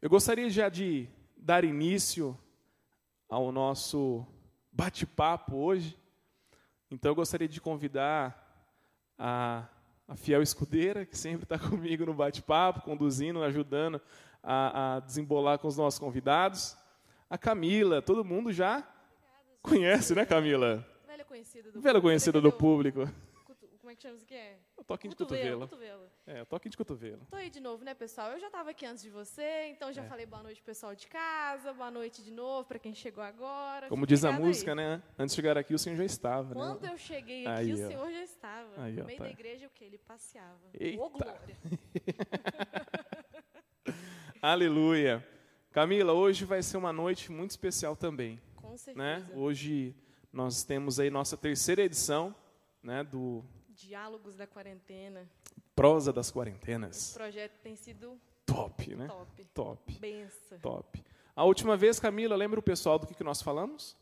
Eu gostaria já de dar início ao nosso bate-papo hoje. Então, eu gostaria de convidar a, a fiel escudeira, que sempre está comigo no bate-papo, conduzindo, ajudando a, a, desembolar com os nossos convidados. A Camila, todo mundo já conhece, né, Camila? Velha conhecida do Velha conhecida do público. Como é que chama isso aqui? É? Toquinho de cotovelo. cotovelo. É, o toquinho de cotovelo. Tô aí de novo, né, pessoal? Eu já estava aqui antes de você, então já é. falei boa noite pessoal de casa, boa noite de novo para quem chegou agora. Como diz a música, aí. né? Antes de chegar aqui, o senhor já estava. Quando né? eu cheguei aqui, aí, o senhor já estava. Aí, no meio tá. da igreja, o que? Ele passeava. Eita. Ô, glória! Aleluia. Camila, hoje vai ser uma noite muito especial também. Com certeza. Né? Hoje nós temos aí nossa terceira edição né, do Diálogos da Quarentena. Prosa das Quarentenas. O projeto tem sido top, né? Top. Top. Benção. Top. A última vez, Camila, lembra o pessoal do que, que nós falamos?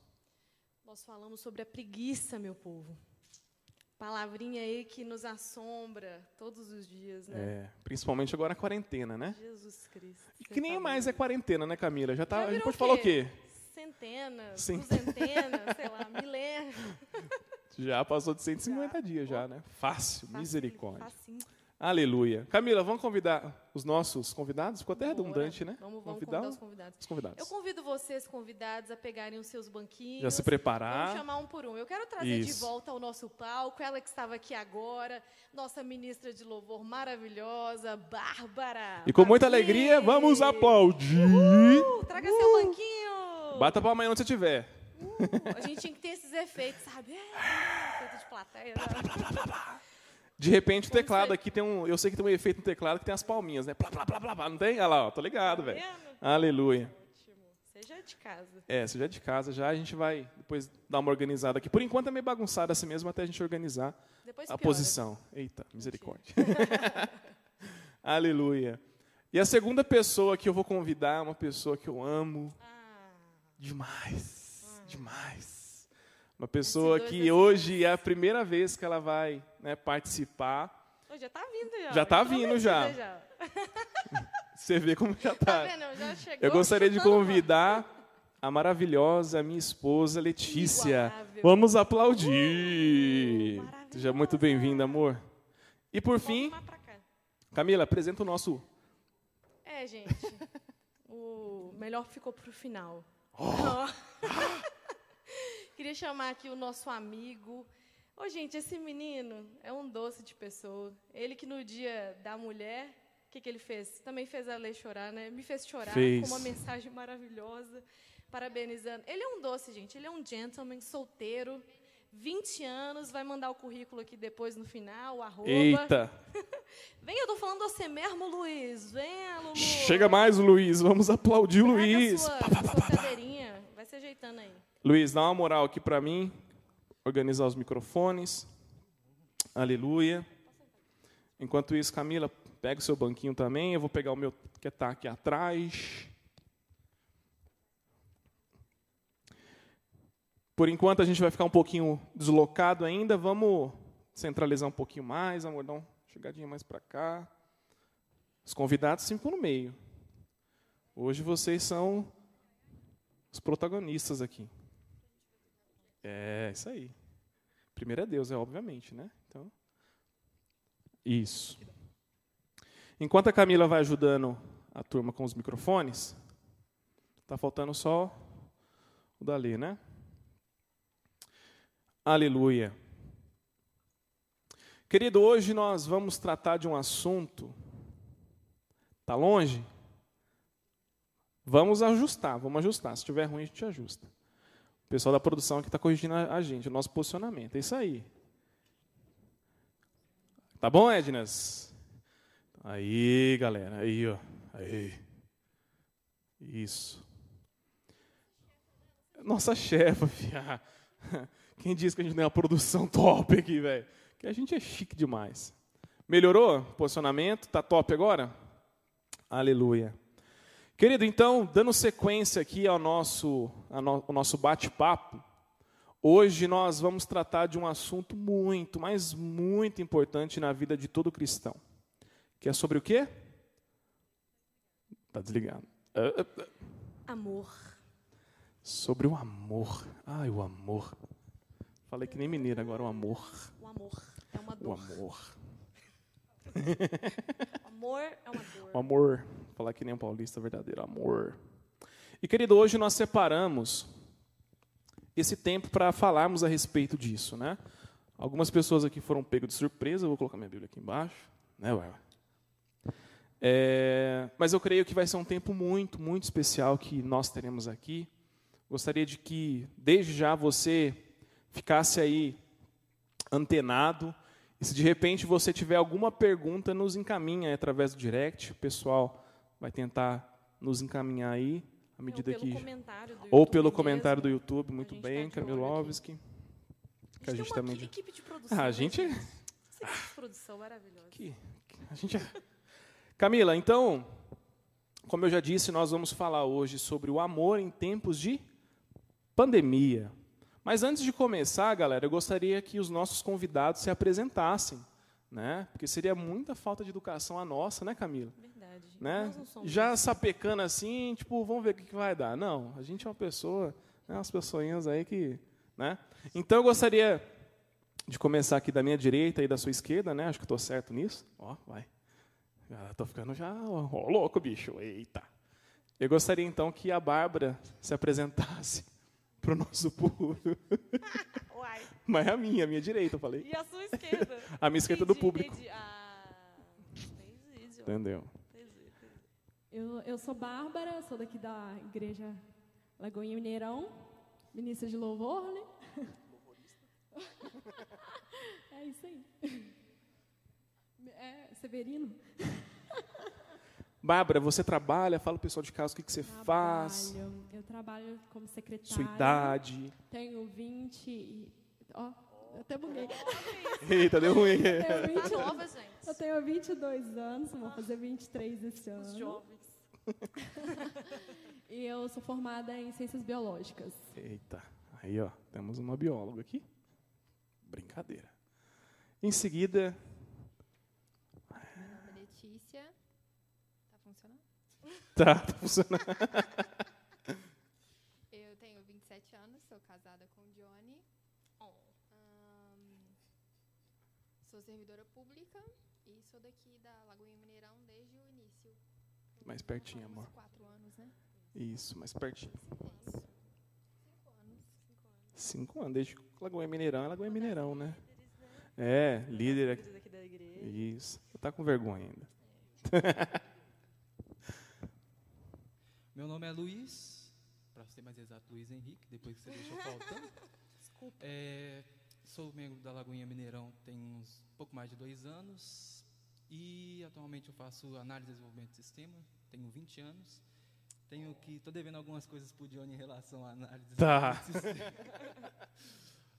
Nós falamos sobre a preguiça, meu povo. Palavrinha aí que nos assombra todos os dias, né? É, principalmente agora a quarentena, né? Jesus Cristo. E que nem tá mais é quarentena, né, Camila? Já tá, Já a gente pode o falar o quê? Centenas, Sim. duzentenas, sei lá, milênios. Já passou de 150 já. dias já, né? Fácil, Facinho, misericórdia. Facinho. Aleluia. Camila, vamos convidar os nossos convidados? Ficou até redundante, né? Vamos, vamos convidar, convidar os convidados. os convidados. Eu convido vocês, convidados, a pegarem os seus banquinhos. Já se preparar. Vamos chamar um por um. Eu quero trazer Isso. de volta ao nosso palco, ela que estava aqui agora, nossa ministra de louvor maravilhosa, Bárbara. E com muita alegria, vamos aplaudir. Uhul, traga uh. seu banquinho. Bata para amanhã onde você estiver. Uh, a gente tinha que ter esses efeitos, sabe? É, efeito de plateia. Né? De repente o teclado aqui tem um. Eu sei que tem um efeito no teclado que tem as palminhas, né? Plá, plá, plá, plá, não tem? Olha lá, ó, tô ligado, velho. Tá Aleluia. Ótimo. Seja é de casa. É, seja é de casa já. A gente vai depois dar uma organizada aqui. Por enquanto é meio bagunçado assim mesmo até a gente organizar depois a posição. Eita, misericórdia. Aleluia. E a segunda pessoa que eu vou convidar é uma pessoa que eu amo ah. demais demais. Uma pessoa que hoje é a primeira vez que ela vai né, participar. já está vindo já. Já está vindo já. já. Você vê como já está. Tá vendo? Já chegou Eu gostaria de convidar a maravilhosa minha esposa Letícia. Vamos aplaudir. Uh, Seja muito bem-vinda, amor. E por fim, Camila, apresenta o nosso. É, gente. o melhor ficou para o final. Oh. Queria chamar aqui o nosso amigo. Ô, oh, gente, esse menino é um doce de pessoa. Ele que no dia da mulher, o que, que ele fez? Também fez a Lei chorar, né? Me fez chorar fez. com uma mensagem maravilhosa, parabenizando. Ele é um doce, gente. Ele é um gentleman, solteiro, 20 anos, vai mandar o currículo aqui depois no final, arroba. Eita! Vem, eu tô falando você mesmo, Luiz. Vem, Lulu. Chega mais, Luiz. Vamos aplaudir o Luiz. Sua, pá, pá, pá, sua cadeirinha. Vai se ajeitando aí. Luiz, dá uma moral aqui para mim. Organizar os microfones. Aleluia. Enquanto isso, Camila, pega o seu banquinho também. Eu vou pegar o meu que está aqui atrás. Por enquanto, a gente vai ficar um pouquinho deslocado ainda. Vamos centralizar um pouquinho mais. Amor, dá uma chegadinha mais para cá. Os convidados ficam no meio. Hoje vocês são os protagonistas aqui. É, isso aí. Primeiro é Deus, é obviamente, né? Então, isso. Enquanto a Camila vai ajudando a turma com os microfones, está faltando só o Dali, né? Aleluia. Querido, hoje nós vamos tratar de um assunto. Tá longe? Vamos ajustar, vamos ajustar. Se estiver ruim, a gente ajusta. O pessoal da produção aqui está corrigindo a gente, o nosso posicionamento. É isso aí. Tá bom, Ednas? Aí, galera. Aí, ó. Aí. Isso. Nossa chefa. Quem disse que a gente tem uma produção top aqui, velho? Que a gente é chique demais. Melhorou? Posicionamento? Tá top agora? Aleluia. Querido, então, dando sequência aqui ao nosso, ao nosso bate-papo, hoje nós vamos tratar de um assunto muito, mas muito importante na vida de todo cristão. Que é sobre o quê? Está desligado. Amor. Sobre o amor. Ai, o amor. Falei que nem mineiro agora, o amor. O amor é uma O dor. amor. O amor é uma dor. O amor. Falar que nem um paulista verdadeiro, amor. E querido, hoje nós separamos esse tempo para falarmos a respeito disso, né? Algumas pessoas aqui foram pego de surpresa, vou colocar minha Bíblia aqui embaixo, né, ué? É, mas eu creio que vai ser um tempo muito, muito especial que nós teremos aqui. Gostaria de que, desde já, você ficasse aí antenado. E se de repente você tiver alguma pergunta, nos encaminha através do direct. O pessoal vai tentar nos encaminhar aí, à medida ou pelo que. comentário do Ou YouTube pelo comentário do. YouTube, muito gente bem, tá Kamilovski. Que a gente também. equi- equipe de produção. Ah, a né, gente. Essa equipe de produção maravilhosa. Que, que- a gente é- Camila, então, como eu já disse, nós vamos falar hoje sobre o amor em tempos de pandemia. Mas antes de começar, galera, eu gostaria que os nossos convidados se apresentassem, né? Porque seria muita falta de educação a nossa, né, Camila? Verdade. Né? Já assim. sapecando assim, tipo, vamos ver o que vai dar. Não, a gente é uma pessoa, né, umas pessoinhas aí que, né? Então eu gostaria de começar aqui da minha direita e da sua esquerda, né? Acho que estou certo nisso. Ó, vai. Tô ficando já, ó, louco, bicho. Eita. Eu gostaria então que a Bárbara se apresentasse para o nosso público. Uai. Mas a minha, a minha direita, eu falei. E a sua esquerda? A minha esquerda do Entendi, público. entendi. Ah, entendi. Entendeu? Entendi, entendi. Eu, eu sou Bárbara, sou daqui da Igreja Lagoinha Mineirão, ministra de louvor, né? É isso aí. É, Severino? Bárbara, você trabalha? Fala o pessoal de casa o que, que você faz, Trabalho. Eu trabalho como secretária. sua idade. Tenho 20 e... Ó, eu até buguei. Eita, deu ruim. Eu Tá tenho, 20, nova, gente. eu tenho 22 anos, vou fazer 23 esse Os ano. jovens. E eu sou formada em Ciências Biológicas. Eita, aí ó, temos uma bióloga aqui. Brincadeira. Em seguida, Meu nome é Letícia. Tá funcionando? Tá, tá funcionando. Eu tenho 27 anos, sou casada com o Johnny. Oh. Ahn, sou servidora pública e sou daqui da Lagoinha Mineirão desde o início. Mais pertinho, Uns amor. Quatro anos, né? Isso, mais pertinho. Cinco anos. Cinco anos, desde que Lagoinha Mineirão é Lagoinha Mineirão, né? É, líder aqui. Isso. Tá com vergonha ainda. Meu nome é Luiz, para ser mais exato, Luiz Henrique, depois que você deixou faltando. Desculpa. É, sou membro da Lagoinha Mineirão tem uns pouco mais de dois anos e atualmente eu faço análise e desenvolvimento de sistema, tenho 20 anos. Tenho que, tô devendo algumas coisas pro Johnny em relação à análise e Tá. desenvolvimento de sistema.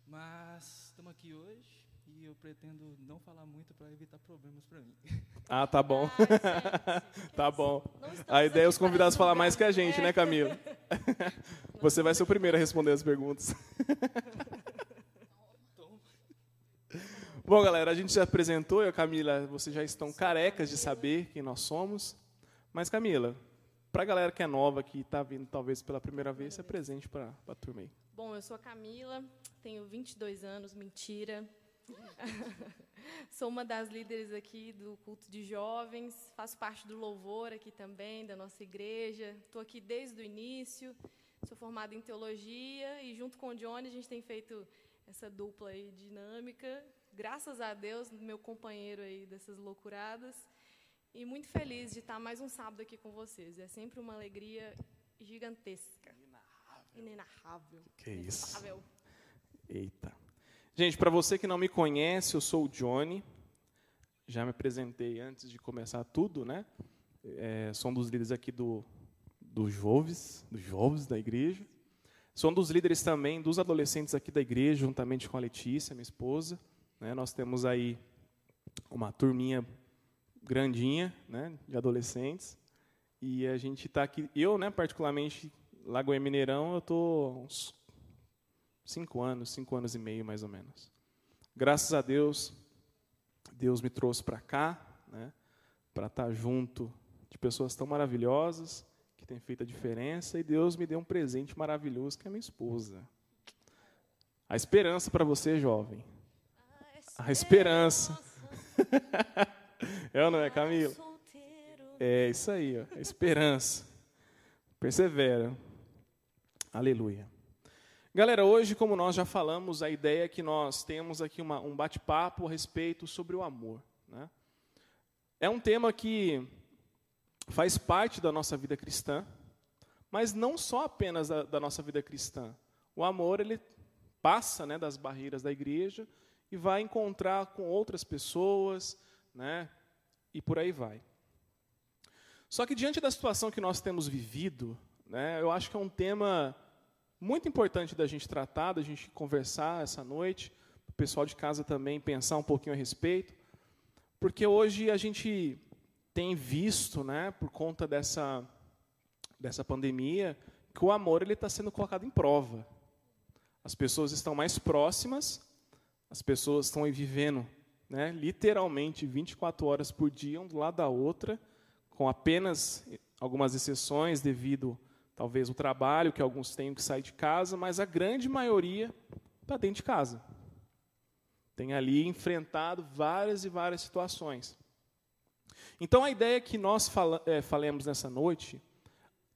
Mas estamos aqui hoje e eu pretendo não falar muito para evitar problemas para mim. Ah, tá bom. Gente, que Tá bom. A ideia é os convidados falar mais que a gente, É. né, Camila? Você vai ser o primeiro a responder as perguntas. Bom, galera, a gente já apresentou, eu e a Camila, vocês já estão carecas de saber quem nós somos. Mas, Camila, para a galera que é nova, que está vindo talvez pela primeira vez, se apresente para a turma aí. Bom, eu sou a Camila, tenho 22 anos, mentira. sou uma das líderes aqui do culto de jovens, faço parte do louvor aqui também, da nossa igreja. Estou aqui desde o início, sou formada em teologia e junto com o Johnny a gente tem feito essa dupla aí dinâmica. Graças a Deus, meu companheiro aí dessas loucuradas. E muito feliz de estar mais um sábado aqui com vocês. É sempre uma alegria gigantesca. Inenarrável. Que isso. Inefável. Eita. Gente, para você que não me conhece, eu sou o Johnny. Já me apresentei antes de começar tudo, né? É, sou um dos líderes aqui do, do Joves, dos Jovens da igreja. Sou um dos líderes também dos adolescentes aqui da igreja, juntamente com a Letícia, minha esposa. Né? Nós temos aí uma turminha grandinha, né, de adolescentes. E a gente está aqui, eu, né, particularmente, Lagoinha Mineirão, eu estou uns cinco anos, cinco anos e meio, mais ou menos. Graças a Deus, Deus me trouxe para cá, né, para estar junto de pessoas tão maravilhosas, que tem feito a diferença, e Deus me deu um presente maravilhoso que é minha esposa. A esperança para você, jovem. A esperança. é ou não é, Camila? É isso aí, ó, a esperança. Persevera. Aleluia. Galera, hoje, como nós já falamos, a ideia é que nós temos aqui uma, um bate-papo a respeito sobre o amor. Né? É um tema que faz parte da nossa vida cristã, mas não só apenas da, da nossa vida cristã. O amor, ele passa né, das barreiras da igreja e vai encontrar com outras pessoas, né, e por aí vai. Só que diante da situação que nós temos vivido, né, eu acho que é um tema muito importante da gente tratar, da gente conversar essa noite, o pessoal de casa também pensar um pouquinho a respeito, porque hoje a gente tem visto, né, por conta dessa, dessa pandemia, que o amor ele está sendo colocado em prova. As pessoas estão mais próximas, as pessoas estão vivendo né, literalmente 24 horas por dia, um do lado da outra, com apenas algumas exceções devido, talvez, ao trabalho, que alguns têm que sair de casa, mas a grande maioria está dentro de casa. Tem ali enfrentado várias e várias situações. Então, a ideia que nós fala, é, falemos nessa noite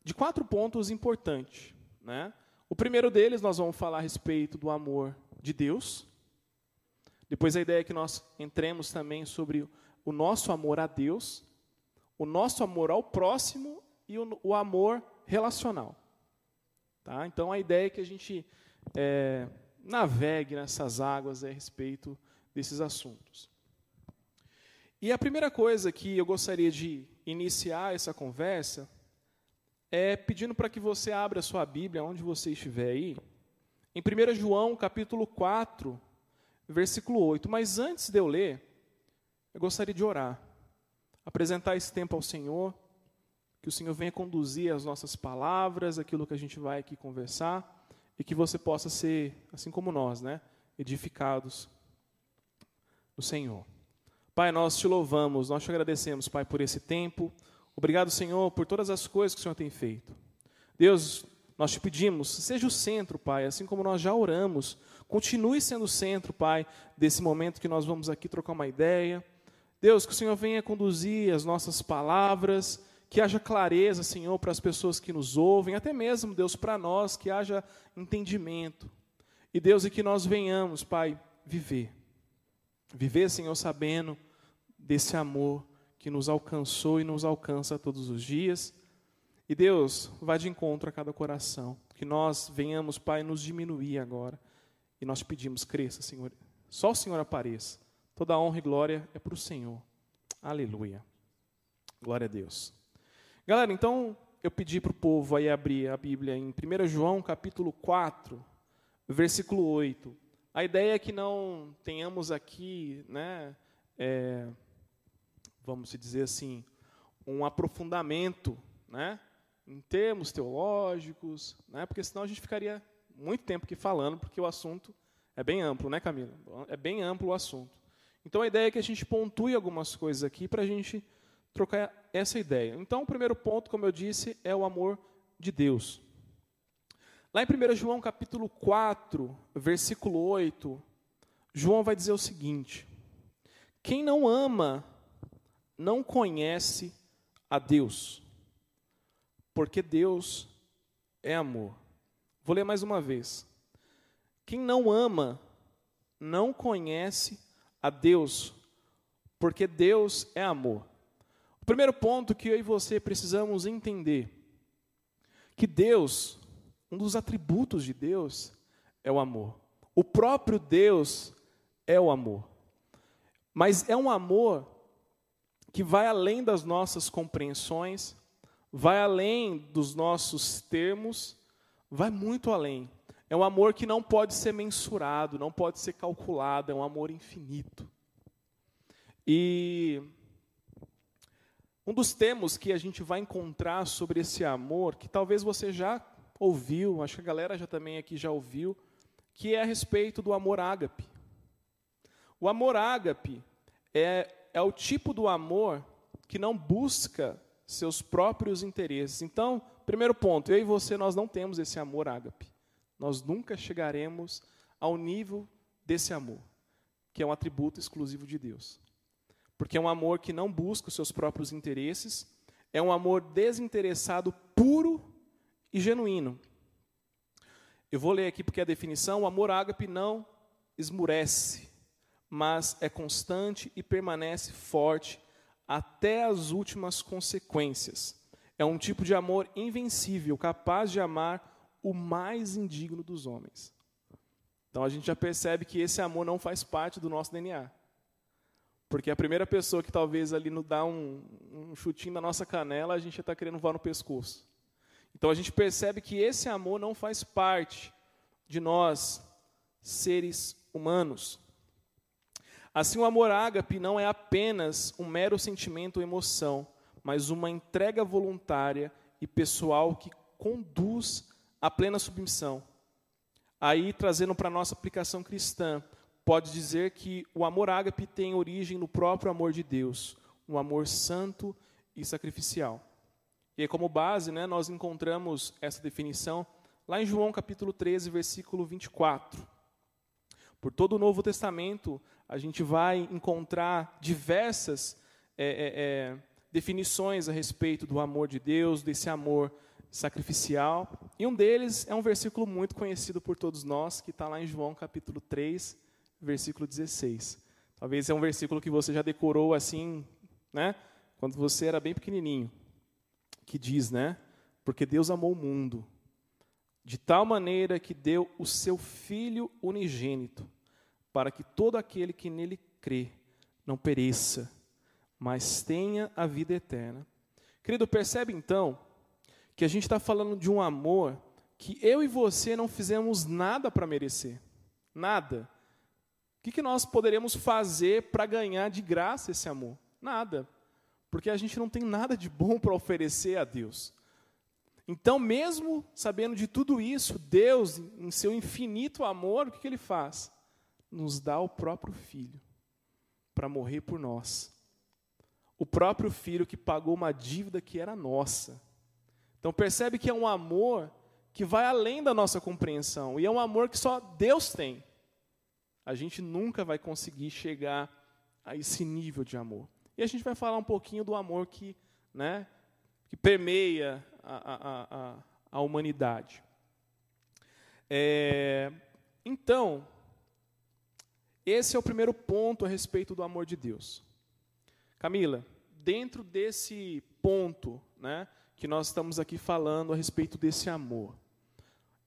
de quatro pontos importantes. Né? O primeiro deles, nós vamos falar a respeito do amor de Deus. Depois, a ideia é que nós entremos também sobre o nosso amor a Deus, o nosso amor ao próximo e o, o amor relacional. Tá? Então, a ideia é que a gente é, navegue nessas águas a respeito desses assuntos. E a primeira coisa que eu gostaria de iniciar essa conversa é pedindo para que você abra a sua Bíblia, onde você estiver aí, em 1 João, capítulo 4, versículo 8. Mas antes de eu ler, eu gostaria de orar, apresentar esse tempo ao Senhor, que o Senhor venha conduzir as nossas palavras, aquilo que a gente vai aqui conversar, e que você possa ser, assim como nós, né, edificados no Senhor. Pai, nós te louvamos, nós te agradecemos, Pai, por esse tempo. Obrigado, Senhor, por todas as coisas que o Senhor tem feito. Deus, nós te pedimos, seja o centro, Pai, assim como nós já oramos, continue sendo o centro, Pai, desse momento que nós vamos aqui trocar uma ideia. Deus, que o Senhor venha conduzir as nossas palavras, que haja clareza, Senhor, para as pessoas que nos ouvem, até mesmo, Deus, para nós, que haja entendimento. E Deus, e que nós venhamos, Pai, viver Viver, Senhor, sabendo desse amor que nos alcançou e nos alcança todos os dias. E Deus, vá de encontro a cada coração. Que nós venhamos, Pai, nos diminuir agora. E nós pedimos, cresça, Senhor. Só o Senhor apareça. Toda honra e glória é para o Senhor. Aleluia. Glória a Deus. Galera, então eu pedi para o povo aí abrir a Bíblia em 1 João capítulo 4, versículo 8. A ideia é que não tenhamos aqui, né, é, vamos dizer assim, um aprofundamento, né, em termos teológicos, né, porque senão a gente ficaria muito tempo aqui falando, porque o assunto é bem amplo, né, Camila? É bem amplo o assunto. Então a ideia é que a gente pontue algumas coisas aqui para a gente trocar essa ideia. Então o primeiro ponto, como eu disse, é o amor de Deus. Lá em 1 João capítulo 4, versículo 8, João vai dizer o seguinte: Quem não ama não conhece a Deus, porque Deus é amor. Vou ler mais uma vez. Quem não ama não conhece a Deus, porque Deus é amor. Primeiro ponto que eu e você precisamos entender que Deus um dos atributos de Deus é o amor. O próprio Deus é o amor. Mas é um amor que vai além das nossas compreensões, vai além dos nossos termos, vai muito além. É um amor que não pode ser mensurado, não pode ser calculado, é um amor infinito. E um dos termos que a gente vai encontrar sobre esse amor, que talvez você já ouviu, acho que a galera já também aqui já ouviu, que é a respeito do amor ágape. O amor ágape é, é o tipo do amor que não busca seus próprios interesses. Então, primeiro ponto, eu e você, nós não temos esse amor ágape. Nós nunca chegaremos ao nível desse amor, que é um atributo exclusivo de Deus. Porque é um amor que não busca os seus próprios interesses, é um amor desinteressado, puro e genuíno. Eu vou ler aqui porque a definição, o amor ágape não esmurece, mas é constante e permanece forte até as últimas consequências. É um tipo de amor invencível, capaz de amar o mais indigno dos homens. Então a gente já percebe que esse amor não faz parte do nosso DNA. Porque a primeira pessoa que talvez ali nos dá um, um chutinho na nossa canela, a gente já está querendo voar no pescoço. Então a gente percebe que esse amor não faz parte de nós, seres humanos. Assim, o amor ágape não é apenas um mero sentimento ou emoção, mas uma entrega voluntária e pessoal que conduz à plena submissão. Aí, trazendo para a nossa aplicação cristã, pode dizer que o amor ágape tem origem no próprio amor de Deus, um amor santo e sacrificial. E aí, como base, né, nós encontramos essa definição lá em João capítulo 13, versículo 24. Por todo o Novo Testamento, a gente vai encontrar diversas é, é, é, definições a respeito do amor de Deus, desse amor sacrificial. E um deles é um versículo muito conhecido por todos nós, que está lá em João capítulo 3, versículo 16. Talvez é um versículo que você já decorou assim, né? Quando você era bem pequenininho. Que diz, né? Porque Deus amou o mundo de tal maneira que deu o seu Filho unigênito para que todo aquele que nele crê não pereça, mas tenha a vida eterna. Querido, percebe então que a gente está falando de um amor que eu e você não fizemos nada para merecer. Nada. O que, que nós poderemos fazer para ganhar de graça esse amor? Nada. Porque a gente não tem nada de bom para oferecer a Deus. Então, mesmo sabendo de tudo isso, Deus, em seu infinito amor, o que, que Ele faz? nos dá o próprio Filho para morrer por nós. O próprio Filho que pagou uma dívida que era nossa. Então percebe que é um amor que vai além da nossa compreensão e é um amor que só Deus tem. A gente nunca vai conseguir chegar a esse nível de amor. E a gente vai falar um pouquinho do amor que, né, que permeia a, a, a, a humanidade. É, então, esse é o primeiro ponto a respeito do amor de Deus. Camila, dentro desse ponto né, que nós estamos aqui falando a respeito desse amor,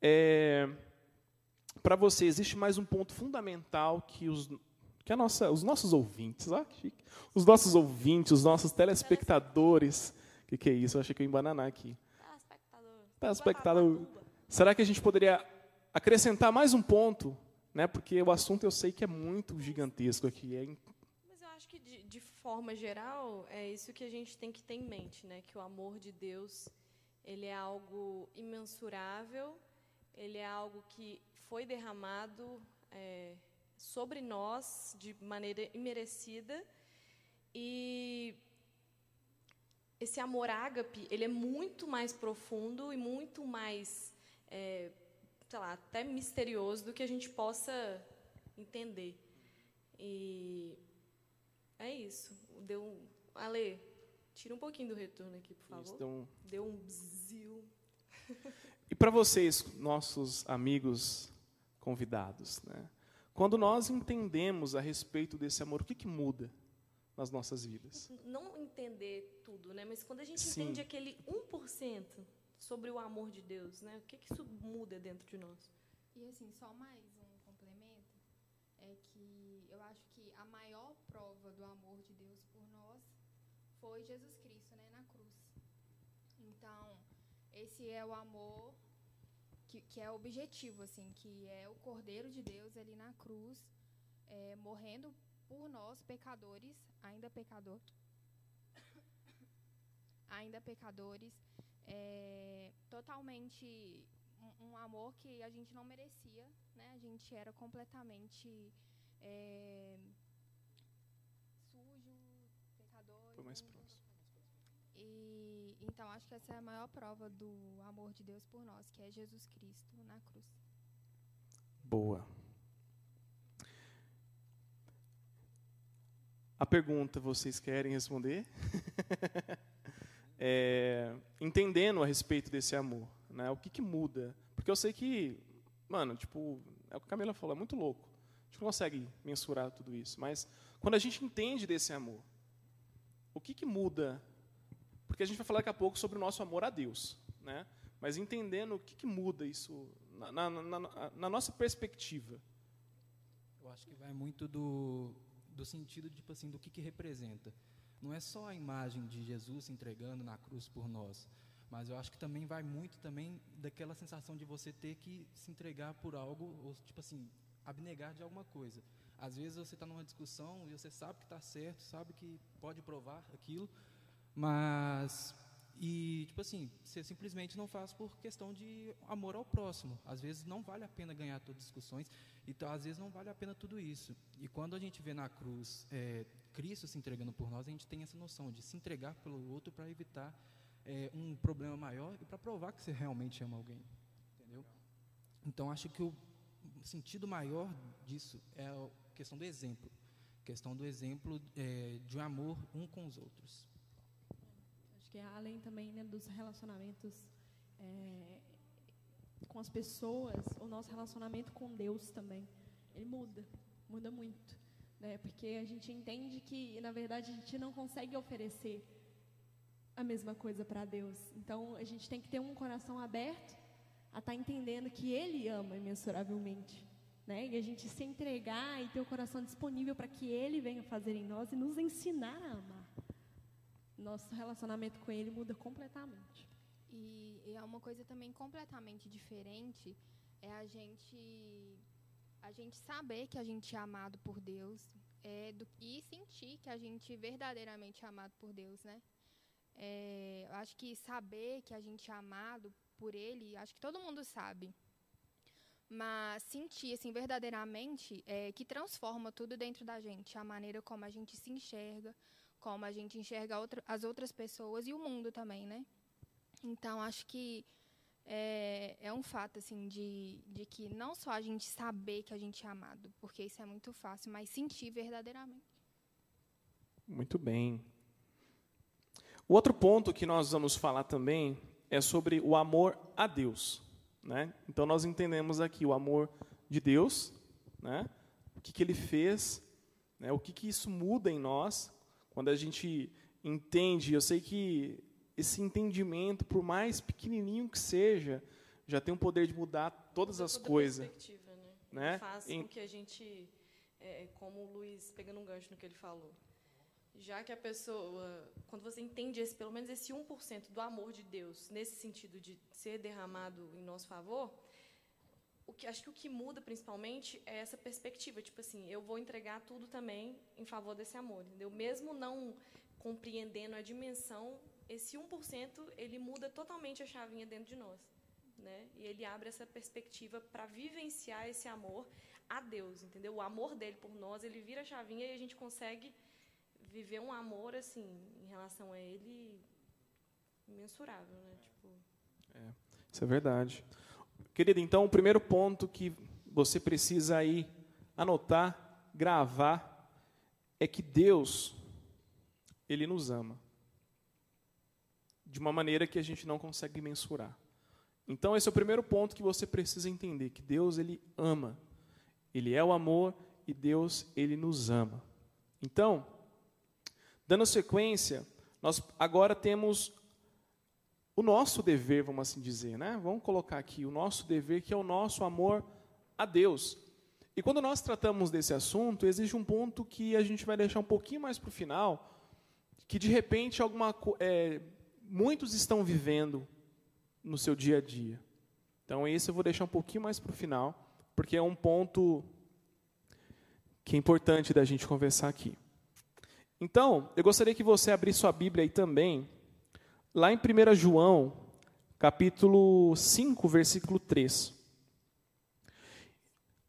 é, para você, existe mais um ponto fundamental que os, que a nossa, os nossos ouvintes, ah, os nossos ouvintes, os nossos telespectadores, o que, que é isso? Eu achei que eu ia embananar aqui. Telespectador. Telespectador. Será que a gente poderia acrescentar mais um ponto né? Porque o assunto eu sei que é muito gigantesco aqui. É... Mas eu acho que de, de, forma geral é isso que a gente tem que ter em mente, né? Que o amor de Deus ele é algo imensurável, ele é algo que foi derramado é, sobre nós de maneira imerecida e esse amor ágape ele é muito mais profundo e muito mais é, sei lá, até misterioso do que a gente possa entender. E é isso. Deu um... Ale, tira um pouquinho do retorno aqui, por favor. Isso, deu um, deu um bzil. E para vocês, nossos amigos convidados, né? Quando nós entendemos a respeito desse amor, o que, que muda nas nossas vidas? Não entender tudo, né? Mas quando a gente Sim. entende aquele 1%, sobre o amor de Deus, né? O que, que isso muda dentro de nós? E assim, só mais um complemento é que eu acho que a maior prova do amor de Deus por nós foi Jesus Cristo, né, na cruz. Então, esse é o amor que, que é objetivo, assim, que é o Cordeiro de Deus ali na cruz, é, morrendo por nós, pecadores, ainda pecador, ainda pecadores, é, totalmente um, um, amor que a gente não merecia, né? A gente era completamente é, sujo, pecador. Foi mais próximo. E então acho que essa é a maior prova do amor de Deus por nós, que é Jesus Cristo na cruz. Boa. A pergunta, vocês querem responder? é, entendendo a respeito desse amor, né? O que, que muda? Porque eu sei que, mano, tipo, é o que a Camila falou, é muito louco. A gente não consegue mensurar tudo isso. Mas quando a gente entende desse amor, o que, que muda? Porque a gente vai falar daqui a pouco sobre o nosso amor a Deus, né? Mas entendendo o que, que muda isso na, na, na, na nossa perspectiva. Eu acho que vai muito do, do sentido tipo assim, do que, que representa. Não é só a imagem de Jesus se entregando na cruz por nós, mas eu acho que também vai muito também daquela sensação de você ter que se entregar por algo, ou tipo assim, abnegar de alguma coisa. Às vezes você está numa discussão e você sabe que está certo, sabe que pode provar aquilo, mas e, tipo assim, você simplesmente não faz por questão de amor ao próximo. Às vezes não vale a pena ganhar todas as discussões, então às vezes não vale a pena tudo isso. E quando a gente vê na cruz é, Cristo se entregando por nós, a gente tem essa noção de se entregar pelo outro para evitar é, um problema maior e para provar que você realmente ama alguém. Entendeu? Então acho que o sentido maior disso é a questão do exemplo. questão do exemplo é, de um amor um com os outros que além também né, dos relacionamentos é, com as pessoas, o nosso relacionamento com Deus também, ele muda, muda muito. Né, porque a gente entende que, na verdade, a gente não consegue oferecer a mesma coisa para Deus. Então, a gente tem que ter um coração aberto a estar tá entendendo que Ele ama imensuravelmente. Né? E a gente se entregar e ter o coração disponível para que Ele venha fazer em nós e nos ensinar a amar nosso relacionamento com Ele muda completamente. E, e é uma coisa também completamente diferente é a gente a gente saber que a gente é amado por Deus é, do, e sentir que a gente verdadeiramente é amado por Deus, né? É, eu acho que saber que a gente é amado por Ele, acho que todo mundo sabe. Mas sentir, assim, verdadeiramente, é, que transforma tudo dentro da gente. A maneira como a gente se enxerga, como a gente enxerga outra, as outras pessoas e o mundo também, né? Então, acho que é, é um fato, assim, de, de que não só a gente saber que a gente é amado, porque isso é muito fácil, mas sentir verdadeiramente. Muito bem. O outro ponto que nós vamos falar também é sobre o amor a Deus. Né? Então, nós entendemos aqui o amor de Deus, né? o que, que ele fez, né? o que, que isso muda em nós, quando a gente entende, eu sei que esse entendimento, por mais pequenininho que seja, já tem o poder de mudar todas as coisas. Perspectiva, né? né? Faz em... com que a gente, é, como o Luiz, pegando um gancho no que ele falou, já que a pessoa, quando você entende esse, pelo menos esse 1% do amor de Deus, nesse sentido de ser derramado em nosso favor, o que acho que o que muda principalmente é essa perspectiva, tipo assim, eu vou entregar tudo também em favor desse amor, entendeu? Mesmo não compreendendo a dimensão, esse 1% ele muda totalmente a chavinha dentro de nós, né? E ele abre essa perspectiva para vivenciar esse amor a Deus, entendeu? O amor dele por nós, ele vira a chavinha e a gente consegue viver um amor assim em relação a ele imensurável, né? Tipo, é, isso é verdade. Querido, então o primeiro ponto que você precisa aí anotar, gravar, é que Deus, Ele nos ama. De uma maneira que a gente não consegue mensurar. Então esse é o primeiro ponto que você precisa entender, que Deus, Ele ama. Ele é o amor e Deus, Ele nos ama. Então, dando sequência, nós agora temos o nosso dever, vamos assim dizer, né? Vamos colocar aqui o nosso dever, que é o nosso amor a Deus. E quando nós tratamos desse assunto, existe um ponto que a gente vai deixar um pouquinho mais para o final, que de repente alguma, é, muitos estão vivendo no seu dia a dia. Então esse eu vou deixar um pouquinho mais para o final, porque é um ponto que é importante da gente conversar aqui. Então, eu gostaria que você abrisse sua Bíblia aí também Lá em 1 João, capítulo 5, versículo 3.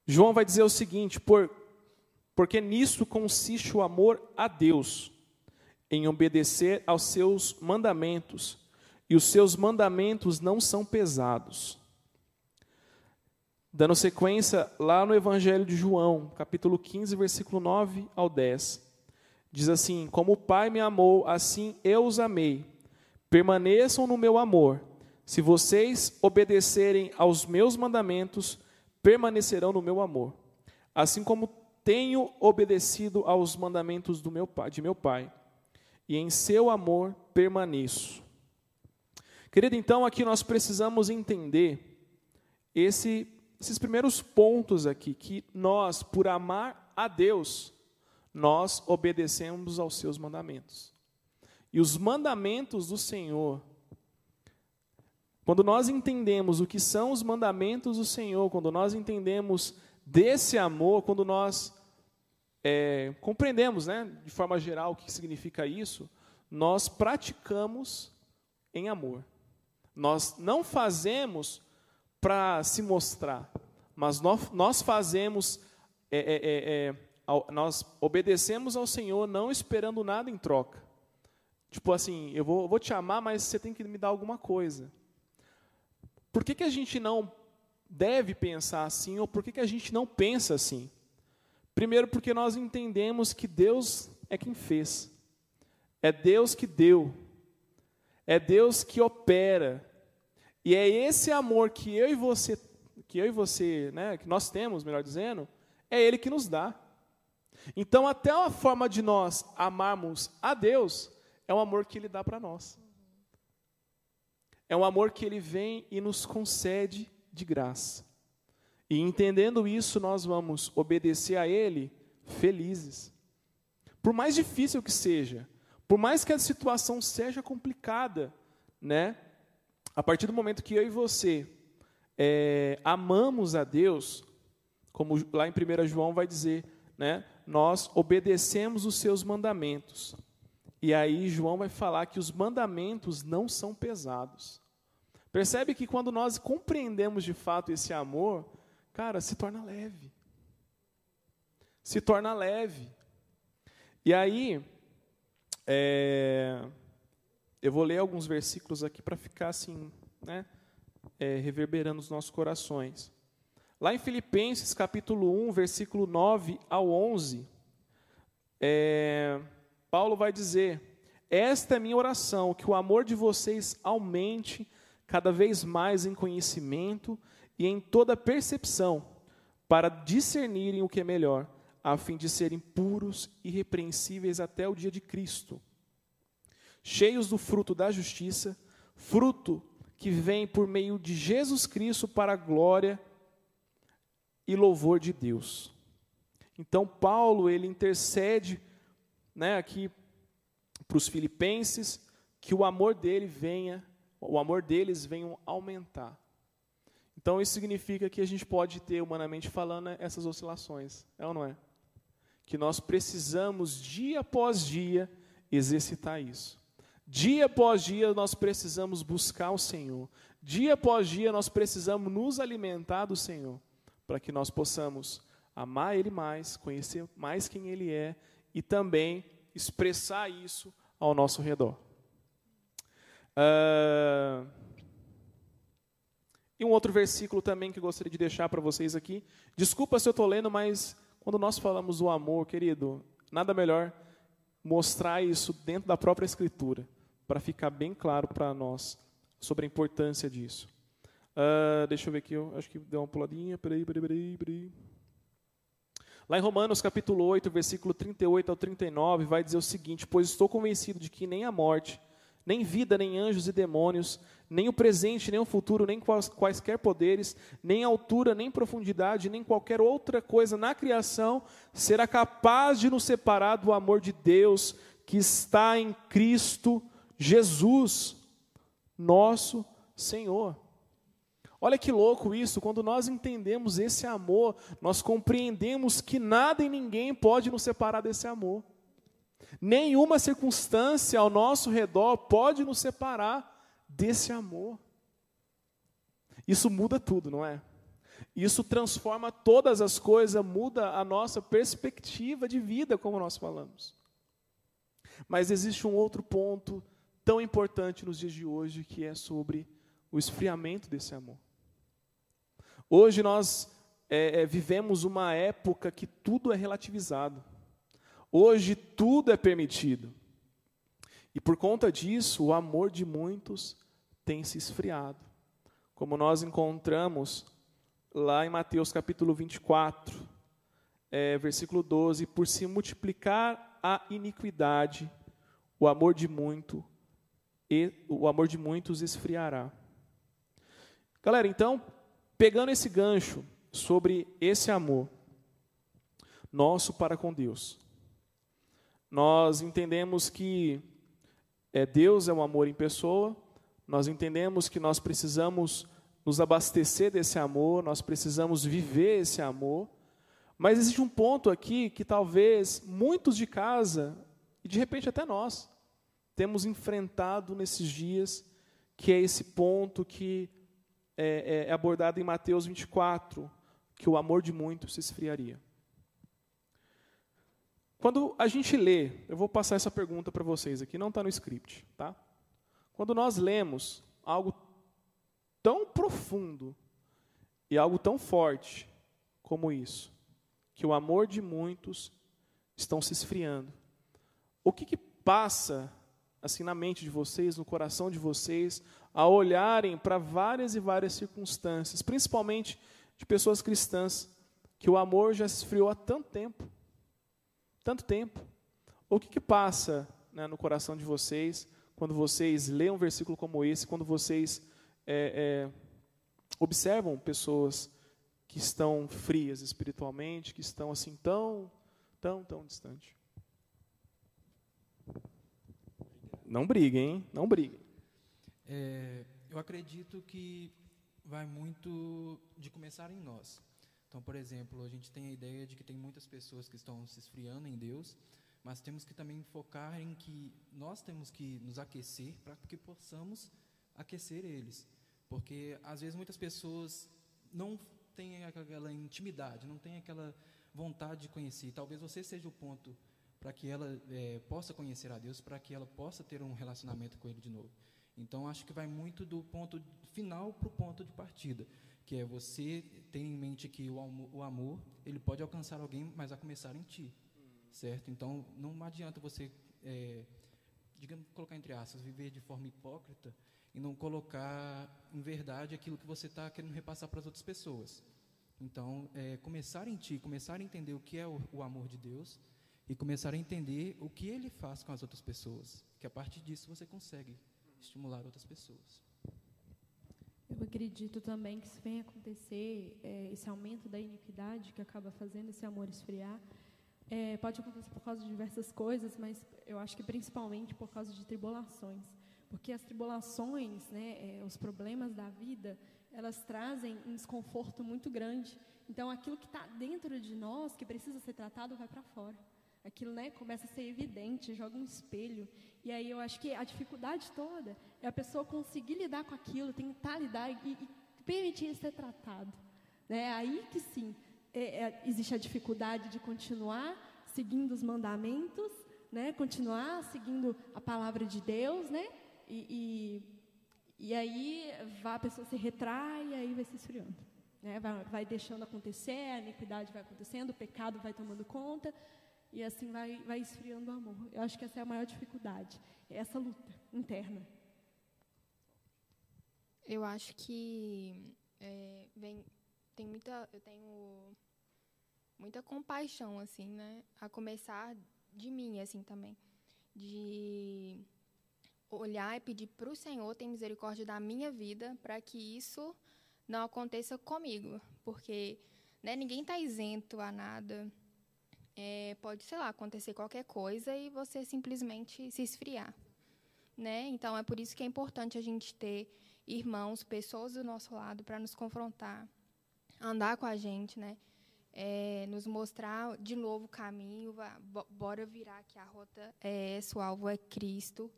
João vai dizer o seguinte: por, porque nisso consiste o amor a Deus, em obedecer aos seus mandamentos, e os seus mandamentos não são pesados. Dando sequência lá no Evangelho de João, capítulo 15, versículo 9 ao 10. Diz assim: Como o Pai me amou, assim eu os amei. Permaneçam no meu amor. Se vocês obedecerem aos meus mandamentos, permanecerão no meu amor. Assim como tenho obedecido aos mandamentos do meu pai, de meu Pai, e em seu amor permaneço. Querido, então aqui nós precisamos entender esse, esses primeiros pontos aqui, que nós, por amar a Deus, nós obedecemos aos seus mandamentos. E os mandamentos do Senhor, quando nós entendemos o que são os mandamentos do Senhor, quando nós entendemos desse amor, quando nós é, compreendemos, né, de forma geral, o que significa isso, nós praticamos em amor. Nós não fazemos para se mostrar, mas nós, nós fazemos, é, é, é, é ao, nós obedecemos ao Senhor não esperando nada em troca. Tipo assim, eu vou, vou te amar, mas você tem que me dar alguma coisa. Por que, que a gente não deve pensar assim, ou por que, que a gente não pensa assim? Primeiro, porque nós entendemos que Deus é quem fez, é Deus que deu, é Deus que opera, e é esse amor que eu e você, que eu e você, né, que nós temos, melhor dizendo, é Ele que nos dá. Então, até a forma de nós amarmos a Deus é um amor que Ele dá para nós. É um amor que Ele vem e nos concede de graça. E entendendo isso, nós vamos obedecer a Ele felizes. Por mais difícil que seja, por mais que a situação seja complicada, né? A partir do momento que eu e você é, amamos a Deus, como lá em 1 João vai dizer, né? Nós obedecemos os seus mandamentos. E aí João vai falar que os mandamentos não são pesados. Percebe que quando nós compreendemos de fato esse amor, cara, se torna leve. Se torna leve. E aí, é, eu vou ler alguns versículos aqui para ficar assim, né, é, reverberando os nossos corações. Lá em Filipenses, capítulo 1, versículo 9 ao 11, é, Paulo vai dizer: Esta é minha oração, que o amor de vocês aumente cada vez mais em conhecimento e em toda percepção, para discernirem o que é melhor, a fim de serem puros e irrepreensíveis até o dia de Cristo, cheios do fruto da justiça, fruto que vem por meio de Jesus Cristo para a glória e louvor de Deus. Então Paulo ele intercede, né, aqui para os filipenses que o amor dele venha, o amor deles venha aumentar. Então isso significa que a gente pode ter, humanamente falando, essas oscilações, é ou não é? Que nós precisamos, dia após dia, exercitar isso. Dia após dia nós precisamos buscar o Senhor. Dia após dia nós precisamos nos alimentar do Senhor, para que nós possamos amar Ele mais, conhecer mais quem Ele é e também expressar isso ao nosso redor. Uh, e um outro versículo também que eu gostaria de deixar para vocês aqui. Desculpa se eu estou lendo, mas quando nós falamos do amor, querido, nada melhor mostrar isso dentro da própria Escritura, para ficar bem claro para nós sobre a importância disso. Uh, deixa eu ver aqui, eu acho que deu uma puladinha. Peraí, peraí, peraí, peraí. Lá em Romanos capítulo 8, versículo 38 ao 39, vai dizer o seguinte: Pois estou convencido de que nem a morte, nem vida, nem anjos e demônios, nem o presente, nem o futuro, nem quaisquer poderes, nem altura, nem profundidade, nem qualquer outra coisa na criação será capaz de nos separar do amor de Deus que está em Cristo Jesus, nosso Senhor. Olha que louco isso, quando nós entendemos esse amor, nós compreendemos que nada e ninguém pode nos separar desse amor. Nenhuma circunstância ao nosso redor pode nos separar desse amor. Isso muda tudo, não é? Isso transforma todas as coisas, muda a nossa perspectiva de vida, como nós falamos. Mas existe um outro ponto tão importante nos dias de hoje que é sobre o esfriamento desse amor. Hoje nós é, é, vivemos uma época que tudo é relativizado. Hoje tudo é permitido. E por conta disso, o amor de muitos tem se esfriado. Como nós encontramos lá em Mateus capítulo 24, é, versículo 12: Por se multiplicar a iniquidade, o amor de muito e o amor de muitos esfriará. Galera, então, pegando esse gancho sobre esse amor nosso para com Deus, nós entendemos que é, Deus é um amor em pessoa, nós entendemos que nós precisamos nos abastecer desse amor, nós precisamos viver esse amor, mas existe um ponto aqui que talvez muitos de casa, e de repente até nós, temos enfrentado nesses dias, que é esse ponto que é, é, é abordado em Mateus 24, que o amor de muitos se esfriaria. Quando a gente lê, eu vou passar essa pergunta para vocês aqui, não está no script, tá? Quando nós lemos algo tão profundo e algo tão forte como isso, que o amor de muitos estão se esfriando, o que, que passa assim na mente de vocês, no coração de vocês, a olharem para várias e várias circunstâncias, principalmente de pessoas cristãs, que o amor já se esfriou há tanto tempo. Tanto tempo. O que, que passa né, no coração de vocês quando vocês leem um versículo como esse, quando vocês é, é, observam pessoas que estão frias espiritualmente, que estão assim tão, tão, tão distantes? Não briguem? Não briguem. É, eu acredito que vai muito de começar em nós. Então, por exemplo, a gente tem a ideia de que tem muitas pessoas que estão se esfriando em Deus, mas temos que também focar em que nós temos que nos aquecer para que possamos aquecer eles. Porque, às vezes, muitas pessoas não têm aquela intimidade, não têm aquela vontade de conhecer. Talvez você seja o ponto para que ela é, possa conhecer a Deus, para que ela possa ter um relacionamento com Ele de novo. Então, acho que vai muito do ponto final para o ponto de partida, que é você ter em mente que o o amor, ele pode alcançar alguém, mas a começar em ti, certo? Então, não adianta você, é, digamos, colocar entre aspas, viver de forma hipócrita e não colocar em verdade aquilo que você está querendo repassar para as outras pessoas. Então, é, começar em ti, começar a entender o que é o, o amor de Deus, e começar a entender o que ele faz com as outras pessoas, que a partir disso você consegue estimular outras pessoas. Eu acredito também que se vem acontecer é, esse aumento da iniquidade que acaba fazendo esse amor esfriar, é, pode acontecer por causa de diversas coisas, mas eu acho que principalmente por causa de tribulações, porque as tribulações, né, é, os problemas da vida, elas trazem um desconforto muito grande. Então, aquilo que está dentro de nós, que precisa ser tratado, vai para fora aquilo né, começa a ser evidente, joga um espelho. E aí eu acho que a dificuldade toda é a pessoa conseguir lidar com aquilo, tentar lidar e, e permitir ser tratado. Né? Aí que sim, é, é, existe a dificuldade de continuar seguindo os mandamentos, né? continuar seguindo a palavra de Deus, né? e, e, e aí a pessoa se retrai e aí vai se esfriando. Né? Vai, vai deixando acontecer, a iniquidade vai acontecendo, o pecado vai tomando conta, e assim vai, vai esfriando o amor. Eu acho que essa é a maior dificuldade, é essa luta interna. Eu acho que é, vem, tem muita, eu tenho muita compaixão, assim, né? A começar de mim, assim, também. De olhar e pedir para o Senhor ter misericórdia da minha vida para que isso não aconteça comigo. Porque né, ninguém está isento a nada é, pode, sei lá, acontecer qualquer coisa e você simplesmente se esfriar. Né? Então, é por isso que é importante a gente ter irmãos, pessoas do nosso lado para nos confrontar, andar com a gente, né? É, nos mostrar de novo o caminho, bora virar que a rota é essa, o alvo é Cristo,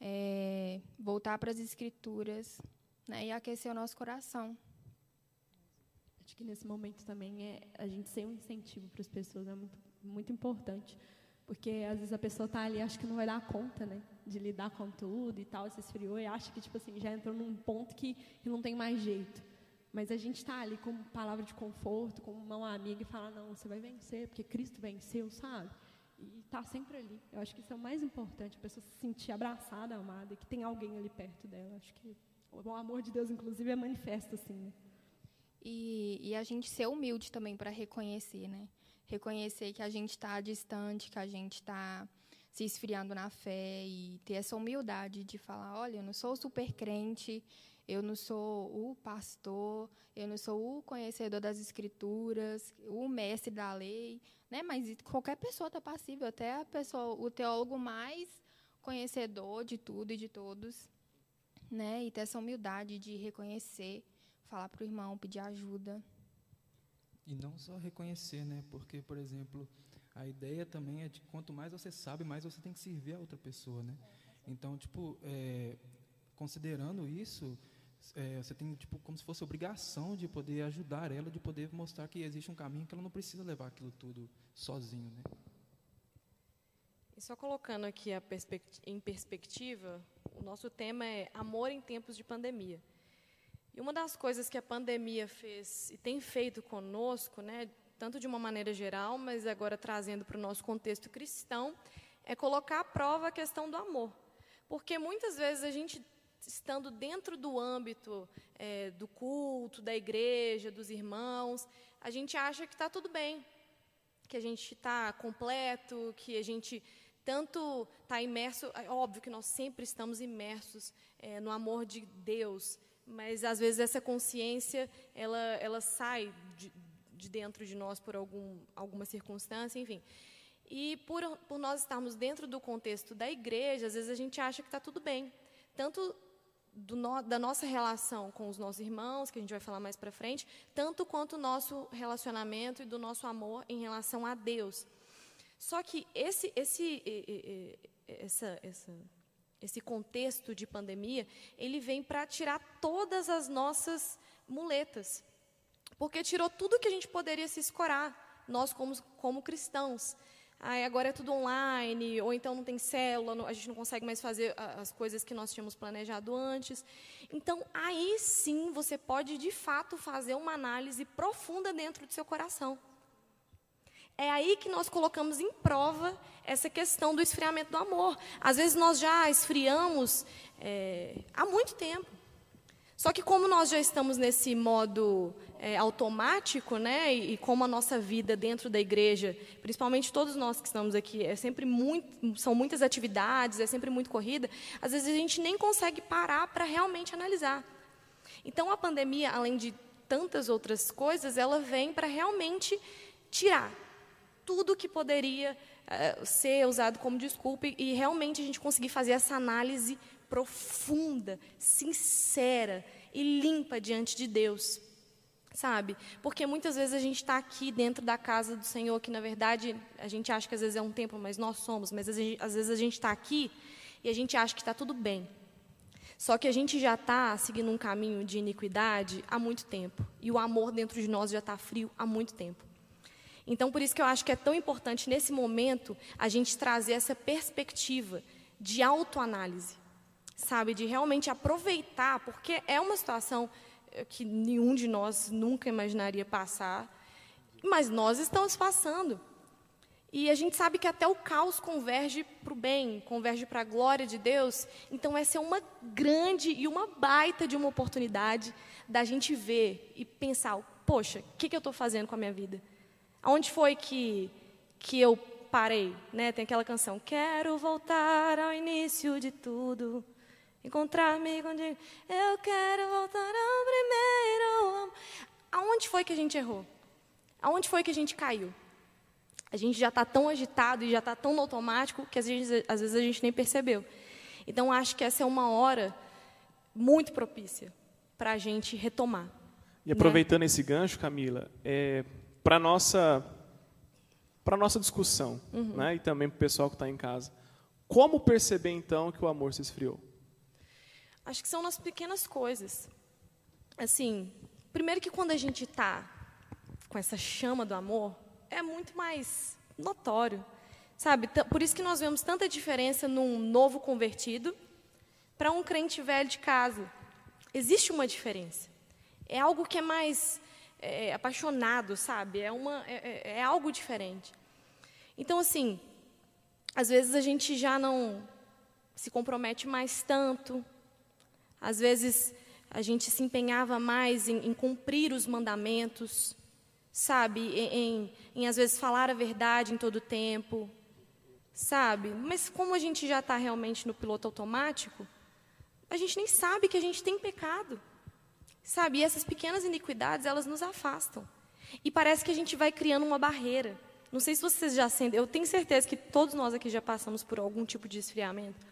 é, voltar para as Escrituras né? e aquecer o nosso coração. Acho que nesse momento também é a gente ser um incentivo para as pessoas é muito muito importante, Porque às vezes a pessoa está ali, acha que não vai dar conta, né? De lidar com tudo e tal, se esfriou e acha que, tipo assim, já entrou num ponto que, que não tem mais jeito. Mas a gente está ali com palavra de conforto, com uma amiga e fala, não, você vai vencer, porque Cristo venceu, sabe? E está sempre ali. Eu acho que isso é o mais importante, a pessoa se sentir abraçada, amada, e que tem alguém ali perto dela. Acho que o amor de Deus, inclusive, é manifesto assim, né? E, e a gente ser humilde também para reconhecer, né? Reconhecer que a gente está distante, que a gente está se esfriando na fé e ter essa humildade de falar, olha, eu não sou super crente, eu não sou o pastor, eu não sou o conhecedor das escrituras, o mestre da lei, né? Mas qualquer pessoa está passível, até a pessoa, o teólogo mais conhecedor de tudo e de todos, né? E ter essa humildade de reconhecer falar para o irmão, pedir ajuda. E não só reconhecer, né? Porque, por exemplo, a ideia também é de quanto mais você sabe, mais você tem que servir a outra pessoa, né? Então, tipo, é, considerando isso, é, você tem tipo como se fosse obrigação de poder ajudar ela, de poder mostrar que existe um caminho que ela não precisa levar aquilo tudo sozinho, né? E só colocando aqui perspect em perspectiva, o nosso tema é amor em tempos de pandemia. E uma das coisas que a pandemia fez e tem feito conosco, né, tanto de uma maneira geral, mas agora trazendo para o nosso contexto cristão, é colocar à prova a questão do amor. Porque muitas vezes a gente, estando dentro do âmbito é, do culto, da igreja, dos irmãos, a gente acha que está tudo bem, que a gente está completo, que a gente tanto está imerso. É óbvio que nós sempre estamos imersos é, no amor de Deus, mas às vezes essa consciência ela, ela sai de, de dentro de nós por algum, alguma circunstância, enfim. E por, por nós estarmos dentro do contexto da igreja, às vezes a gente acha que está tudo bem. Tanto no, da nossa relação com os nossos irmãos, que a gente vai falar mais para frente, tanto quanto o nosso relacionamento e do nosso amor em relação a Deus. Só que esse, esse, essa, essa esse contexto de pandemia, ele vem para tirar todas as nossas muletas. Porque tirou tudo que a gente poderia se escorar, nós como, como cristãos. Aí agora é tudo online, ou então não tem célula, a gente não consegue mais fazer as coisas que nós tínhamos planejado antes. Então, aí sim você pode, de fato, fazer uma análise profunda dentro do seu coração. É aí que nós colocamos em prova essa questão do esfriamento do amor. Às vezes nós já esfriamos é, há muito tempo. Só que como nós já estamos nesse modo é, automático, né, e, e, como a nossa vida dentro da igreja, principalmente todos nós que estamos aqui, é sempre muito, são muitas atividades, é sempre muito corrida. Às vezes a gente nem consegue parar para realmente analisar. Então a pandemia, além de tantas outras coisas, ela vem para realmente tirar tudo que poderia uh, ser usado como desculpa e, e realmente a gente conseguir fazer essa análise profunda, sincera e limpa diante de Deus. Sabe? Porque muitas vezes a gente está aqui dentro da casa do Senhor, que na verdade a gente acha que às vezes é um templo, mas nós somos, mas às vezes, a gente está aqui e a gente acha que está tudo bem. Só que a gente já está seguindo um caminho de iniquidade há muito tempo. E o amor dentro de nós já está frio há muito tempo. Então, por isso que eu acho que é tão importante, nesse momento, a gente trazer essa perspectiva de autoanálise, sabe? De realmente aproveitar, porque é uma situação eh, que nenhum de nós nunca imaginaria passar, mas nós estamos passando. E a gente sabe que até o caos converge para o bem, converge para a glória de Deus. Então, essa é uma grande e uma baita de uma oportunidade da gente ver e pensar: poxa, o que, que eu estou fazendo com a minha vida? Onde foi que, que eu parei? Né? Tem aquela canção, quero voltar ao início de tudo, encontrar-me contigo, eu quero voltar ao primeiro. Aonde foi que a gente errou? Aonde foi que a gente caiu? A gente já está tão agitado e já está tão no automático que às vezes, às vezes a gente nem percebeu. Então, acho que essa é uma hora muito propícia para a gente retomar. E aproveitando né? esse gancho, Camila, é, para nossa para nossa discussão, uhum. né? E também para o pessoal que está em casa. Como perceber então que o amor se esfriou? Acho que são nas pequenas coisas. Assim, primeiro que quando a gente está com essa chama do amor, é muito mais notório. Sabe? Por isso que nós vemos tanta diferença num novo convertido para um crente velho de casa. Existe uma diferença. É algo que é mais é, apaixonado, sabe? É, uma, é, é- é algo diferente. Então, assim, às vezes a gente já não se compromete mais tanto. Às vezes a gente se empenhava mais em, em cumprir os mandamentos, sabe? Em, em, em, às vezes falar a verdade em todo o tempo, sabe? Mas como a gente já está realmente no piloto automático, a gente nem sabe que a gente tem pecado, sabe? E essas pequenas iniquidades elas nos afastam. E parece que a gente vai criando uma barreira. Não sei se vocês já sentem, eu tenho certeza que todos nós aqui já passamos por algum tipo de esfriamento.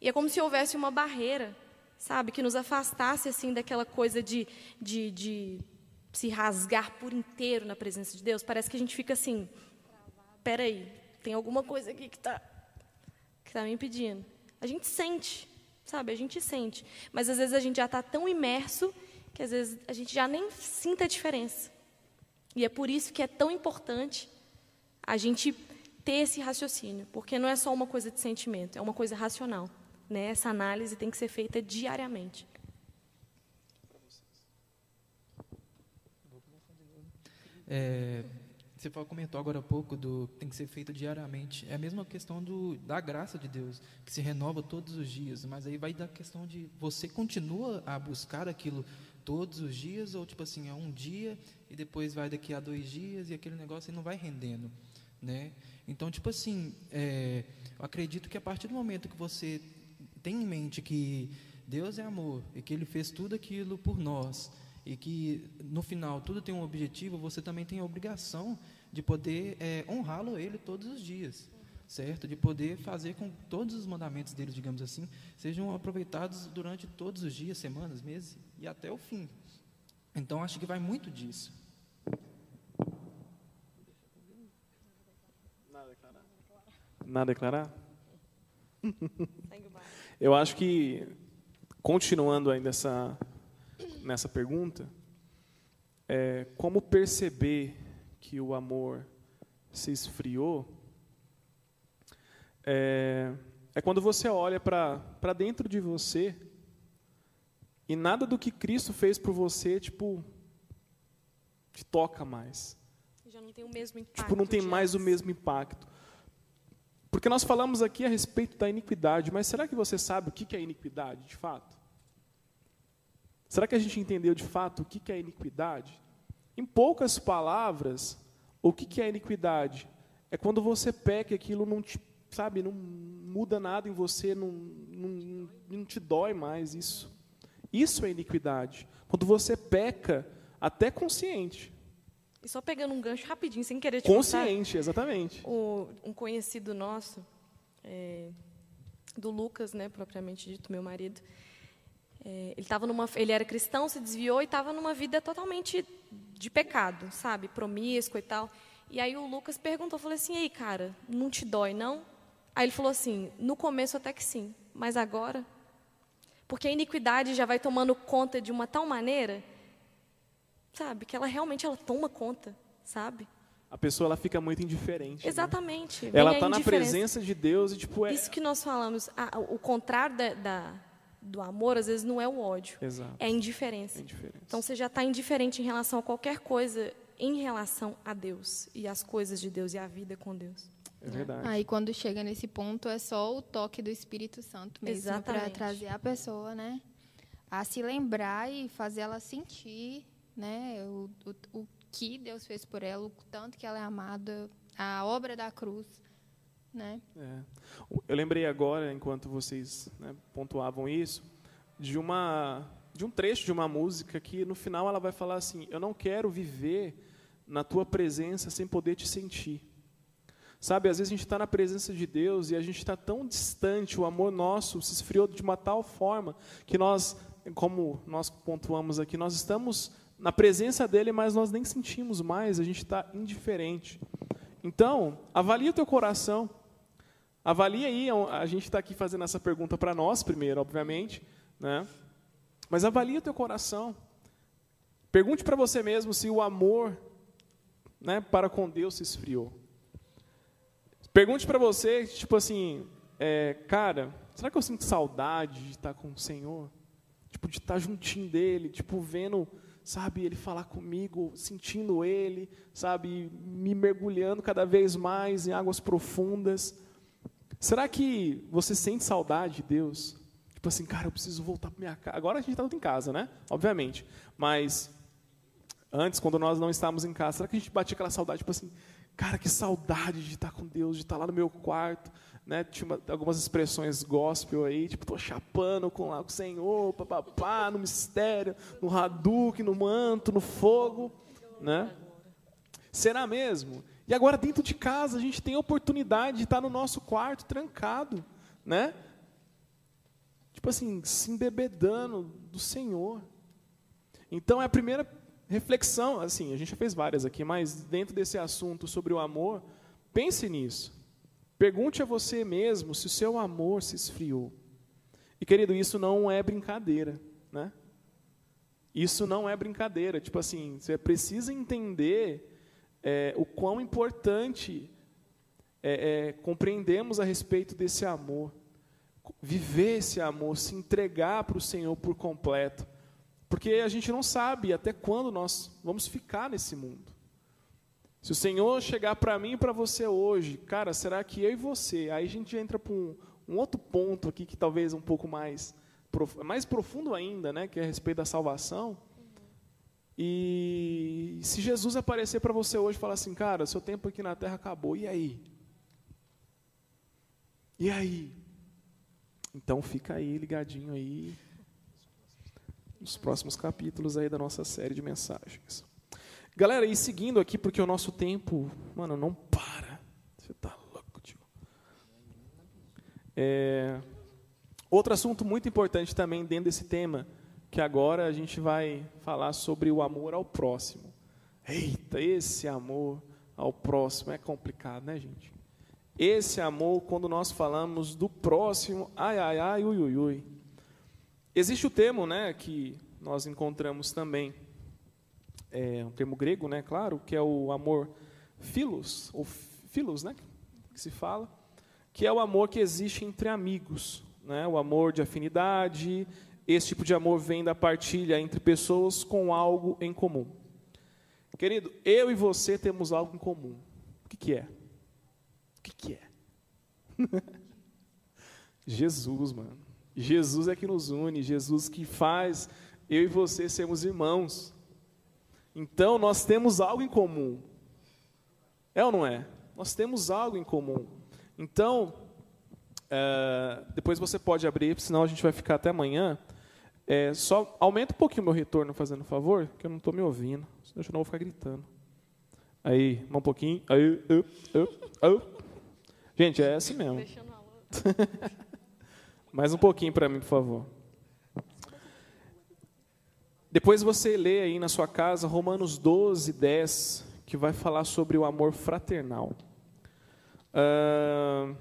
E é como se houvesse uma barreira, sabe, que nos afastasse assim daquela coisa de, de, de se rasgar por inteiro na presença de Deus. Parece que a gente fica assim, peraí, tem alguma coisa aqui que está que tá me impedindo. A gente sente, sabe, a gente sente. Mas às vezes a gente já está tão imerso que às vezes a gente já nem sinta a diferença. E é por isso que é tão importante a gente ter esse raciocínio, porque não é só uma coisa de sentimento, é uma coisa racional. Né? Essa análise tem que ser feita diariamente. É, você comentou agora há pouco do tem que ser feito diariamente. É a mesma questão do, da graça de Deus, que se renova todos os dias. Mas aí vai da questão de você continua a buscar aquilo todos os dias, ou tipo assim, é um dia e depois vai daqui a dois dias e aquele negócio não vai rendendo. Né? Então, tipo assim, é, eu acredito que a partir do momento que você tem em mente que Deus é amor e que Ele fez tudo aquilo por nós e que no final tudo tem um objetivo, você também tem a obrigação de poder é, honrá-lo Ele todos os dias, certo? De poder fazer com que todos os mandamentos dele, digamos assim, sejam aproveitados durante todos os dias, semanas, meses e até o fim. Então acho que vai muito disso. Nada a declarar? Eu acho que, continuando ainda essa, nessa pergunta, é, como perceber que o amor se esfriou, é, é quando você olha para dentro de você e nada do que Cristo fez por você, tipo, te toca mais. Já não tem o mesmo impacto. Tipo, não tem mais o mesmo impacto. Porque nós falamos aqui a respeito da iniquidade, mas será que você sabe o que é iniquidade, de fato? Será que a gente entendeu de fato o que é iniquidade? Em poucas palavras, o que que é iniquidade? É quando você peca e aquilo não te, sabe, não muda nada em você, não, não, não te dói mais isso. Isso é iniquidade. Quando você peca, até consciente. E só pegando um gancho rapidinho, sem querer te contar, Consciente, exatamente. o- um conhecido nosso, é, do Lucas, né, propriamente dito, meu marido, é, ele tava numa, ele era cristão, se desviou e estava numa vida totalmente de pecado, sabe, promíscuo e tal. E aí o Lucas perguntou, falou assim, ei, cara, não te dói, não? Aí ele falou assim, no começo até que sim, mas agora? Porque a iniquidade já vai tomando conta de uma tal maneira, sabe, que ela realmente ela toma conta, sabe? A pessoa ela fica muito indiferente. né? Exatamente. Ela vem a está na indiferença. presença de Deus e tipo é. Isso que nós falamos, a- o contrário da, da- do amor, às vezes, não é o ódio, Exato. é a indiferença. É indiferente. Então, você já está indiferente em relação a qualquer coisa em relação a Deus e as coisas de Deus e a vida com Deus. É verdade. Aí quando chega nesse ponto é só o toque do Espírito Santo mesmo para trazer a pessoa, né, a se lembrar e fazer ela sentir, né, o, o, o que Deus fez por ela, o tanto que ela é amada, a obra da cruz, né? É. Eu lembrei agora, enquanto vocês né, pontuavam isso, de uma de um trecho de uma música que no final ela vai falar assim: Eu não quero viver na tua presença sem poder te sentir. Sabe, às vezes a gente está na presença de Deus e a gente está tão distante, o amor nosso se esfriou de uma tal forma que nós, como nós pontuamos aqui, nós estamos na presença dele, mas nós nem sentimos mais, a gente está indiferente. Então, avalie o teu coração. Avalie aí, a gente está aqui fazendo essa pergunta para nós primeiro, obviamente, né? Mas avalie o teu coração. Pergunte para você mesmo se o amor né, para com Deus se esfriou. Pergunte para você, tipo assim, é, cara, será que eu sinto saudade de estar com o Senhor? Tipo, de estar juntinho dele, tipo, vendo, sabe, ele falar comigo, sentindo ele, sabe, me mergulhando cada vez mais em águas profundas. Será que você sente saudade de Deus? Tipo assim, cara, eu preciso voltar para minha casa. Agora a gente está em casa, né? Obviamente. Mas antes, quando nós não estávamos em casa, será que a gente batia aquela saudade, tipo assim, cara, que saudade de estar com Deus, de estar lá no meu quarto, né? Tinha uma, algumas expressões gospel aí, tipo, tô chapando com, lá, com o Senhor, papapá, no mistério, no Hadouken, no manto, no fogo, né? Será mesmo? E agora dentro de casa a gente tem a oportunidade de estar no nosso quarto trancado, né? Tipo assim, se embebedando do Senhor. Então é a primeira reflexão, assim, a gente já fez várias aqui, mas dentro desse assunto sobre o amor, pense nisso. Pergunte a você mesmo se o seu amor se esfriou. E querido, isso não é brincadeira, né? Isso não é brincadeira. Tipo assim, você precisa entender é, o quão importante é, é, compreendemos a respeito desse amor, viver esse amor, se entregar para o Senhor por completo, porque a gente não sabe até quando nós vamos ficar nesse mundo. Se o Senhor chegar para mim e para você hoje, cara, será que eu e você? Aí a gente entra para um, um outro ponto aqui que talvez um pouco mais, mais profundo ainda, né, que é a respeito da salvação. E se Jesus aparecer para você hoje e falar assim, cara, seu tempo aqui na terra acabou, e aí? E aí? Então fica aí ligadinho aí nos próximos capítulos aí da nossa série de mensagens. Galera, e seguindo aqui, porque o nosso tempo, mano, não para. Você tá louco, tio. É, outro assunto muito importante também dentro desse tema que agora a gente vai falar sobre o amor ao próximo. Eita, esse amor ao próximo é complicado, né, gente? Esse amor, quando nós falamos do próximo, ai, ai, ai, ui, ui, ui. Existe o termo, né, que nós encontramos também, é um termo grego, né, claro, que é o amor filos, ou filos, né, que se fala, que é o amor que existe entre amigos, né, o amor de afinidade, esse tipo de amor vem da partilha entre pessoas com algo em comum. Querido, eu e você temos algo em comum. O que, que é? O que, que é? Jesus, mano. Jesus é que nos une, Jesus que faz eu e você sermos irmãos. Então nós temos algo em comum. É ou não é? Nós temos algo em comum. Então, é, depois você pode abrir, senão a gente vai ficar até amanhã. É, só aumenta um pouquinho o meu retorno, fazendo um favor, que eu não estou me ouvindo. Senão eu não vou ficar gritando. Aí, um pouquinho. Aí, Gente, é assim mesmo. Mais um pouquinho para mim, por favor. Depois você lê aí na sua casa Romanos 12, 10, que vai falar sobre o amor fraternal. Uh,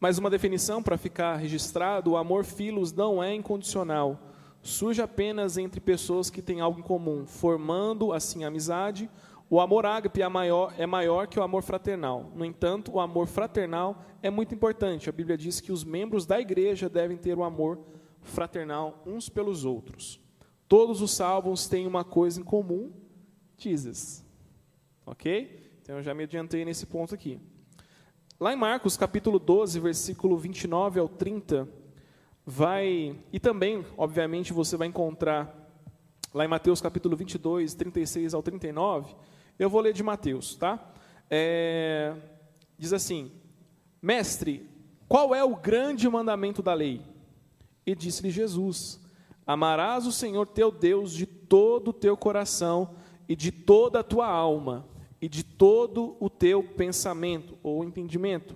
Mais uma definição para ficar registrado: o amor filos não é incondicional. Surge apenas entre pessoas que têm algo em comum, formando assim amizade. O amor ágape é maior, é maior que o amor fraternal. No entanto, o amor fraternal é muito importante. A Bíblia diz que os membros da igreja devem ter o amor fraternal uns pelos outros. Todos os salvos têm uma coisa em comum, Jesus. Ok? Então eu já me adiantei nesse ponto aqui. Lá em Marcos, capítulo 12, versículo 29 ao 30, vai. E também, obviamente, você vai encontrar lá em Mateus, capítulo 22, 36 ao 39. Eu vou ler de Mateus, tá? É, diz assim: Mestre, qual é o grande mandamento da lei? E disse-lhe Jesus: Amarás o Senhor teu Deus de todo o teu coração e de toda a tua alma e de todo o teu pensamento ou entendimento.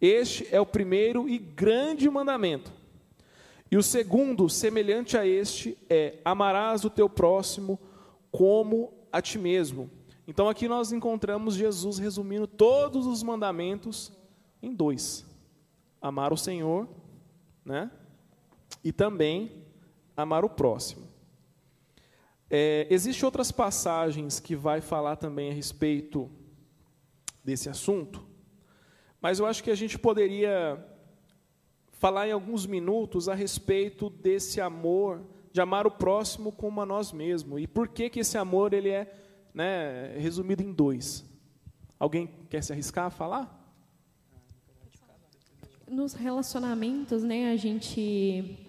Este é o primeiro e grande mandamento. E o segundo, semelhante a este, é: amarás o teu próximo como a ti mesmo. Então aqui nós encontramos Jesus resumindo todos os mandamentos em dois: amar o Senhor, né? E também amar o próximo. É, Existem outras passagens que vai falar também a respeito desse assunto, mas eu acho que a gente poderia falar em alguns minutos a respeito desse amor, de amar o próximo como a nós mesmos. E por que, que esse amor ele é né, resumido em dois? Alguém quer se arriscar a falar? Nos relacionamentos, né, a gente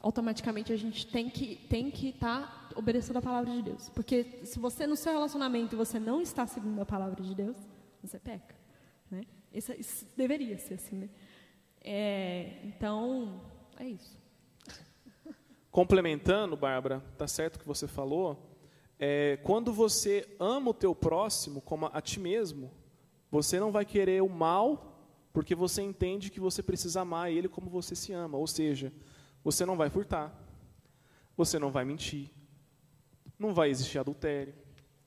automaticamente a gente tem que tem que estar tá obedecendo a palavra de Deus, porque se você no seu relacionamento você não está seguindo a palavra de Deus, você peca, né? Isso, isso deveria ser assim, né? É, então é isso. Complementando, Bárbara, tá certo o que você falou. É, quando você ama o teu próximo como a ti mesmo, você não vai querer o mal porque você entende que você precisa amar ele como você se ama. Ou seja, você não vai furtar, você não vai mentir, não vai existir adultério,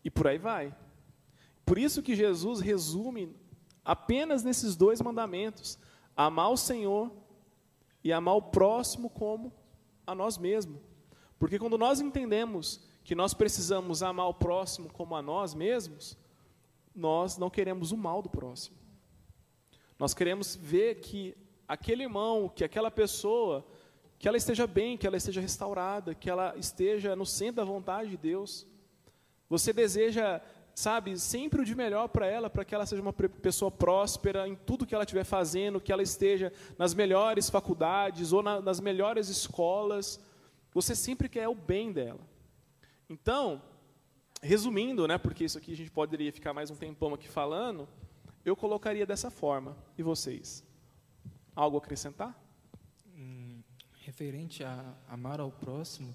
e por aí vai. Por isso que Jesus resume apenas nesses dois mandamentos: amar o Senhor e amar o próximo como a nós mesmos. Porque quando nós entendemos que nós precisamos amar o próximo como a nós mesmos, nós não queremos o mal do próximo. Nós queremos ver que aquele irmão, que aquela pessoa, que ela esteja bem, que ela esteja restaurada, que ela esteja no centro da vontade de Deus. Você deseja, sabe, sempre o de melhor para ela, para que ela seja uma pessoa próspera em tudo que ela estiver fazendo, que ela esteja nas melhores faculdades ou na, nas melhores escolas. Você sempre quer o bem dela. Então, resumindo, né, porque isso aqui a gente poderia ficar mais um tempão aqui falando, eu colocaria dessa forma. E vocês? Algo a acrescentar? Hum, referente a amar ao próximo,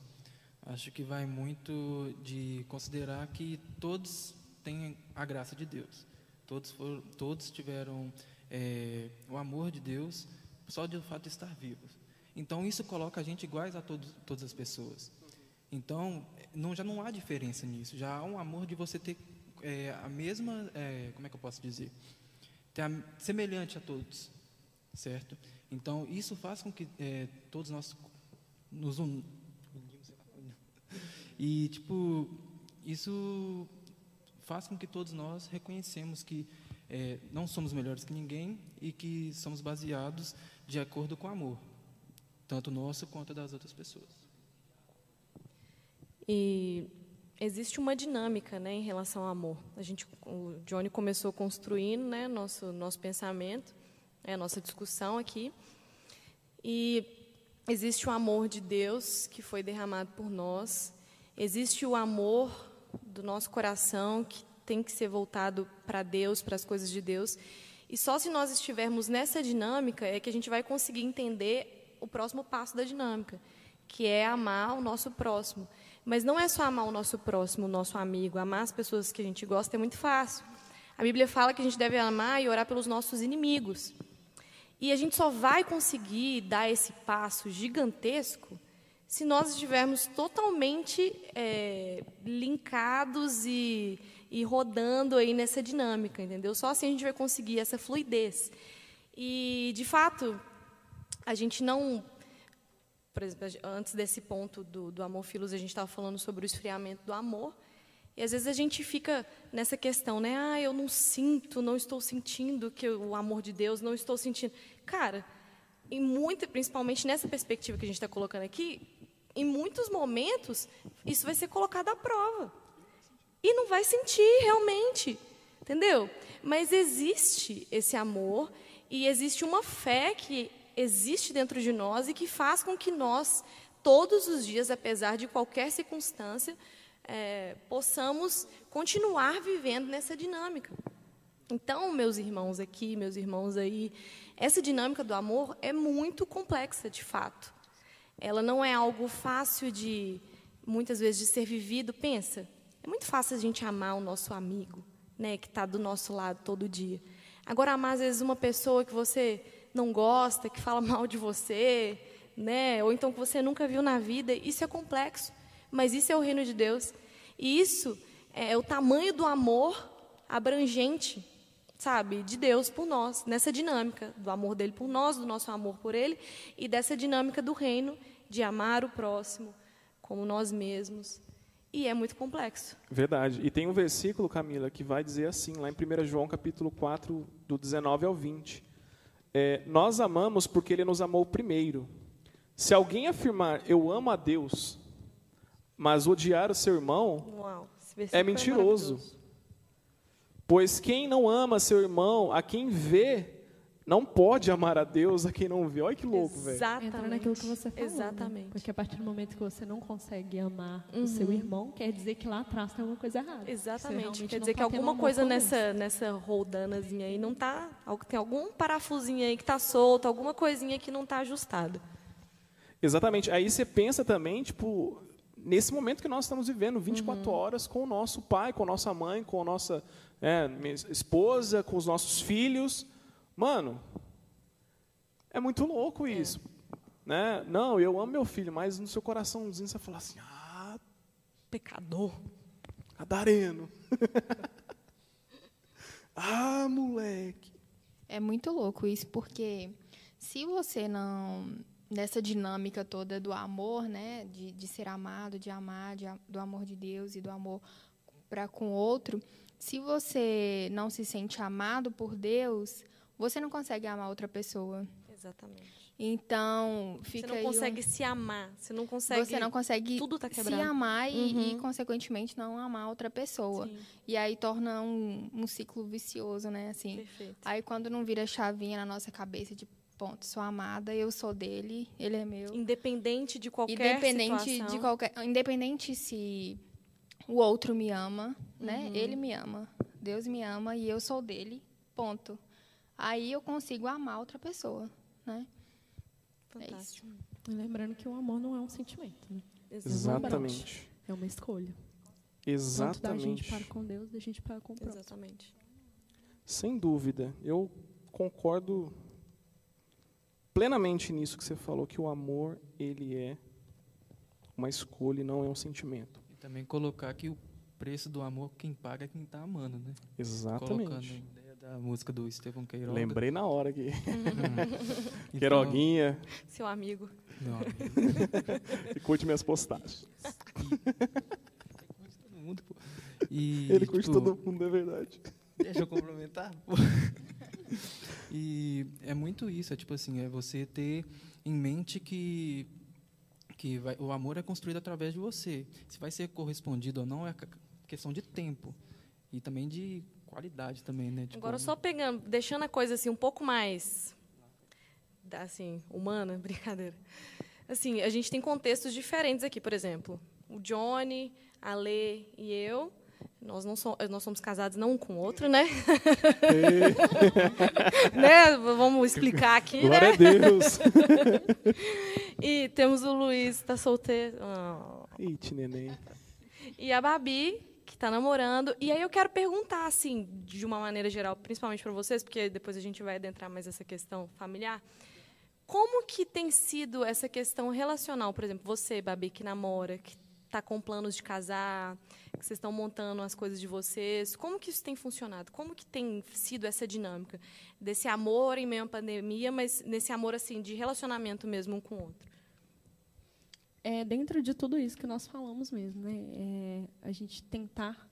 acho que vai muito de considerar que todos têm a graça de Deus. Todos, foram, todos tiveram é, o amor de Deus só de fato de estar vivos. Então isso coloca a gente iguais a todas as pessoas. Então não, já não há diferença nisso. Já há um amor de você ter é, a mesma, é, como é que eu posso dizer? semelhante a todos, certo? Então, isso faz com que é, todos nós nos unimos. E, tipo, isso faz com que todos nós reconhecemos que é, não somos melhores que ninguém e que somos baseados de acordo com o amor, tanto nosso quanto das outras pessoas. E existe uma dinâmica né, em relação ao amor. A gente, o Johnny começou construindo né, nosso, nosso pensamento, é, a nossa discussão aqui. E existe o amor de Deus que foi derramado por nós, existe o amor do nosso coração que tem que ser voltado para Deus, para as coisas de Deus. E só se nós estivermos nessa dinâmica é que a gente vai conseguir entender o próximo passo da dinâmica, que é amar o nosso próximo. Mas não é só amar o nosso próximo, o nosso amigo. Amar as pessoas que a gente gosta é muito fácil. A Bíblia fala que a gente deve amar e orar pelos nossos inimigos. E a gente só vai conseguir dar esse passo gigantesco se nós estivermos totalmente é, linkados e, e rodando aí nessa dinâmica, entendeu? Só assim a gente vai conseguir essa fluidez. E, de fato, a gente não por exemplo, antes desse ponto do, do amor filos, a gente estava falando sobre o esfriamento do amor. E às vezes a gente fica nessa questão, né? Ah, eu não sinto, não estou sentindo que o amor de Deus, não estou sentindo. Cara, em muito, principalmente nessa perspectiva que a gente está colocando aqui, em muitos momentos isso vai ser colocado à prova e não vai sentir realmente, entendeu? Mas existe esse amor e existe uma fé que existe dentro de nós e que faz com que nós, todos os dias, apesar de qualquer circunstância, é, possamos continuar vivendo nessa dinâmica. Então, meus irmãos aqui, meus irmãos aí, essa dinâmica do amor é muito complexa, de fato. Ela não é algo fácil de, muitas vezes, de ser vivido. Pensa, é muito fácil a gente amar o nosso amigo, né, que está do nosso lado todo dia. Agora, amar, às vezes, uma pessoa que você não gosta, que fala mal de você, né? Ou então que você nunca viu na vida. Isso é complexo, mas isso é o reino de Deus. E isso é o tamanho do amor abrangente, sabe, de Deus por nós, nessa dinâmica do amor dele por nós, do nosso amor por ele e dessa dinâmica do reino de amar o próximo como nós mesmos. E é muito complexo. Verdade. E tem um versículo, Camila, que vai dizer assim, lá em 1 João capítulo 4, do 19 ao 20. É, nós amamos porque ele nos amou primeiro. Se alguém afirmar eu amo a Deus, mas odiar o seu irmão, Uau, versículo é mentiroso. Pois quem não ama seu irmão, a quem vê, não pode amar a Deus a quem não vê. Olha que louco, velho. Exatamente. Entra naquilo que você falou. né? Exatamente. Porque a partir do momento que você não consegue amar Uhum. o seu irmão, quer dizer que lá atrás tem alguma coisa errada. Exatamente. Quer dizer que tá tendo alguma coisa nessa, nessa roldanazinha aí não tá. Tem algum parafusinho aí que tá solto, alguma coisinha que não tá ajustada. Exatamente. Aí você pensa também, tipo, nesse momento que nós estamos vivendo, 24 Uhum. horas com o nosso pai, com a nossa mãe, com a nossa é, esposa, com os nossos filhos. Mano, é muito louco isso. Né? Não, eu amo meu filho, mas no seu coraçãozinho você fala assim, ah, Pecador. cadareno. ah, moleque. É muito louco isso, porque se você não. Nessa dinâmica toda do amor, né? De, de ser amado, de amar, de do amor de Deus e do amor para com o outro. Se você não se sente amado por Deus, você não consegue amar outra pessoa. Exatamente. Então, Você fica não aí um- consegue se amar. Você não consegue. você não consegue tudo tá se quebrado. amar e, e, Uhum. consequentemente, não amar outra pessoa. Sim, E aí torna um, um ciclo vicioso, né? Assim, perfeito. Aí quando não vira chavinha na nossa cabeça de ponto, sou amada, eu sou dele, ele é meu. Independente de qualquer Independente situação. de qualquer, independente se o outro me ama, né? Uhum. Ele me ama, Deus me ama e eu sou dele. Ponto. Aí eu consigo amar outra pessoa, né? Fantástico. Lembrando que o amor não é um sentimento, né? Exatamente. É uma escolha. Tanto da gente Exatamente. para com Deus, da gente para com o próximo. Exatamente. Sem dúvida. Eu concordo plenamente nisso que você falou, que o amor, ele é uma escolha e não é um sentimento. E também colocar que o preço do amor, quem paga é quem está amando, né? Colocando Exatamente. ideia da música do Estevão Queiroga. Lembrei na hora aqui. Então, Queiroguinha, Seu amigo. Não, que curte minhas postagens. curte todo mundo, pô. E, Ele curte tipo, todo mundo, é verdade. Deixa eu complementar. e é muito isso, é tipo assim, é você ter em mente que que vai- o amor é construído através de você. Se vai ser correspondido ou não é questão de tempo e também de qualidade também, né? Tipo, Agora só pegando, deixando a coisa assim um pouco mais assim, humana, brincadeira. Assim, a gente tem contextos diferentes aqui, por exemplo, o Johnny, a Lê e eu, nós não somos, nós somos casados não um com o outro, né? né? Vamos explicar aqui, Glória né? a Deus. E temos o Luiz, está solteiro. Ite, neném. E a Babi, está namorando. E aí eu quero perguntar, assim, de uma maneira geral, principalmente para vocês, porque depois a gente vai adentrar mais essa questão familiar. Como que tem sido essa questão relacional? Por exemplo, você, Babi, que namora, que está com planos de casar, que vocês estão montando as coisas de vocês. Como que isso tem funcionado? Como que tem sido essa dinâmica desse amor em meio à pandemia, mas nesse amor assim de relacionamento mesmo um com o outro? É dentro de tudo isso que nós falamos mesmo, né? É, a gente tentar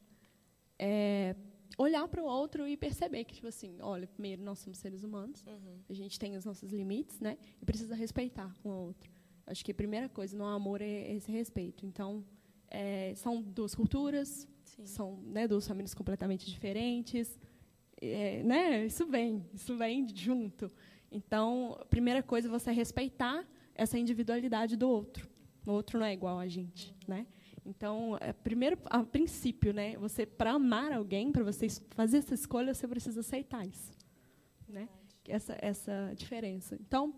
é, olhar para o outro e perceber que, tipo assim, olha, primeiro nós somos seres humanos, a gente tem os nossos limites, né? E precisa respeitar um ao outro. Acho que a primeira coisa no amor é esse respeito. Então, é, são duas culturas, Sim. são né, duas famílias completamente diferentes, é, né? Isso vem, isso vem junto. Então, a primeira coisa é você respeitar essa individualidade do outro. O outro não é igual a gente, né? Então, é, primeiro, a princípio, né? Você para amar alguém, para você fazer essa escolha, você precisa aceitar isso, né? Essa essa diferença. Então,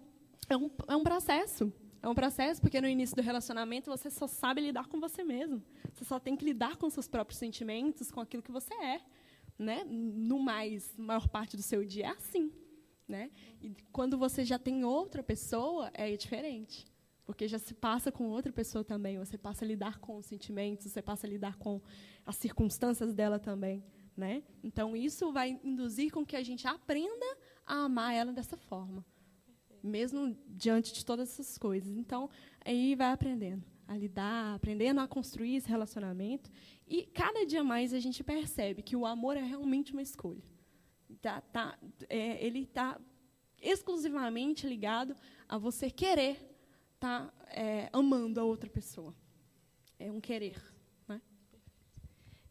é um, é um processo. É um processo porque no início do relacionamento você só sabe lidar com você mesmo. Você só tem que lidar com seus próprios sentimentos, com aquilo que você é, né? No mais, maior parte do seu dia é assim, né? E quando você já tem outra pessoa, é diferente. Porque já se passa com outra pessoa também, você passa a lidar com os sentimentos, você passa a lidar com as circunstâncias dela também, né? Então isso vai induzir com que a gente aprenda a amar ela dessa forma, mesmo diante de todas essas coisas. Então aí vai aprendendo, a lidar, aprendendo a construir esse relacionamento. E cada dia mais a gente percebe que o amor é realmente uma escolha. Tá, tá, é, ele está exclusivamente ligado a você querer estar tá, é, amando a outra pessoa. É um querer.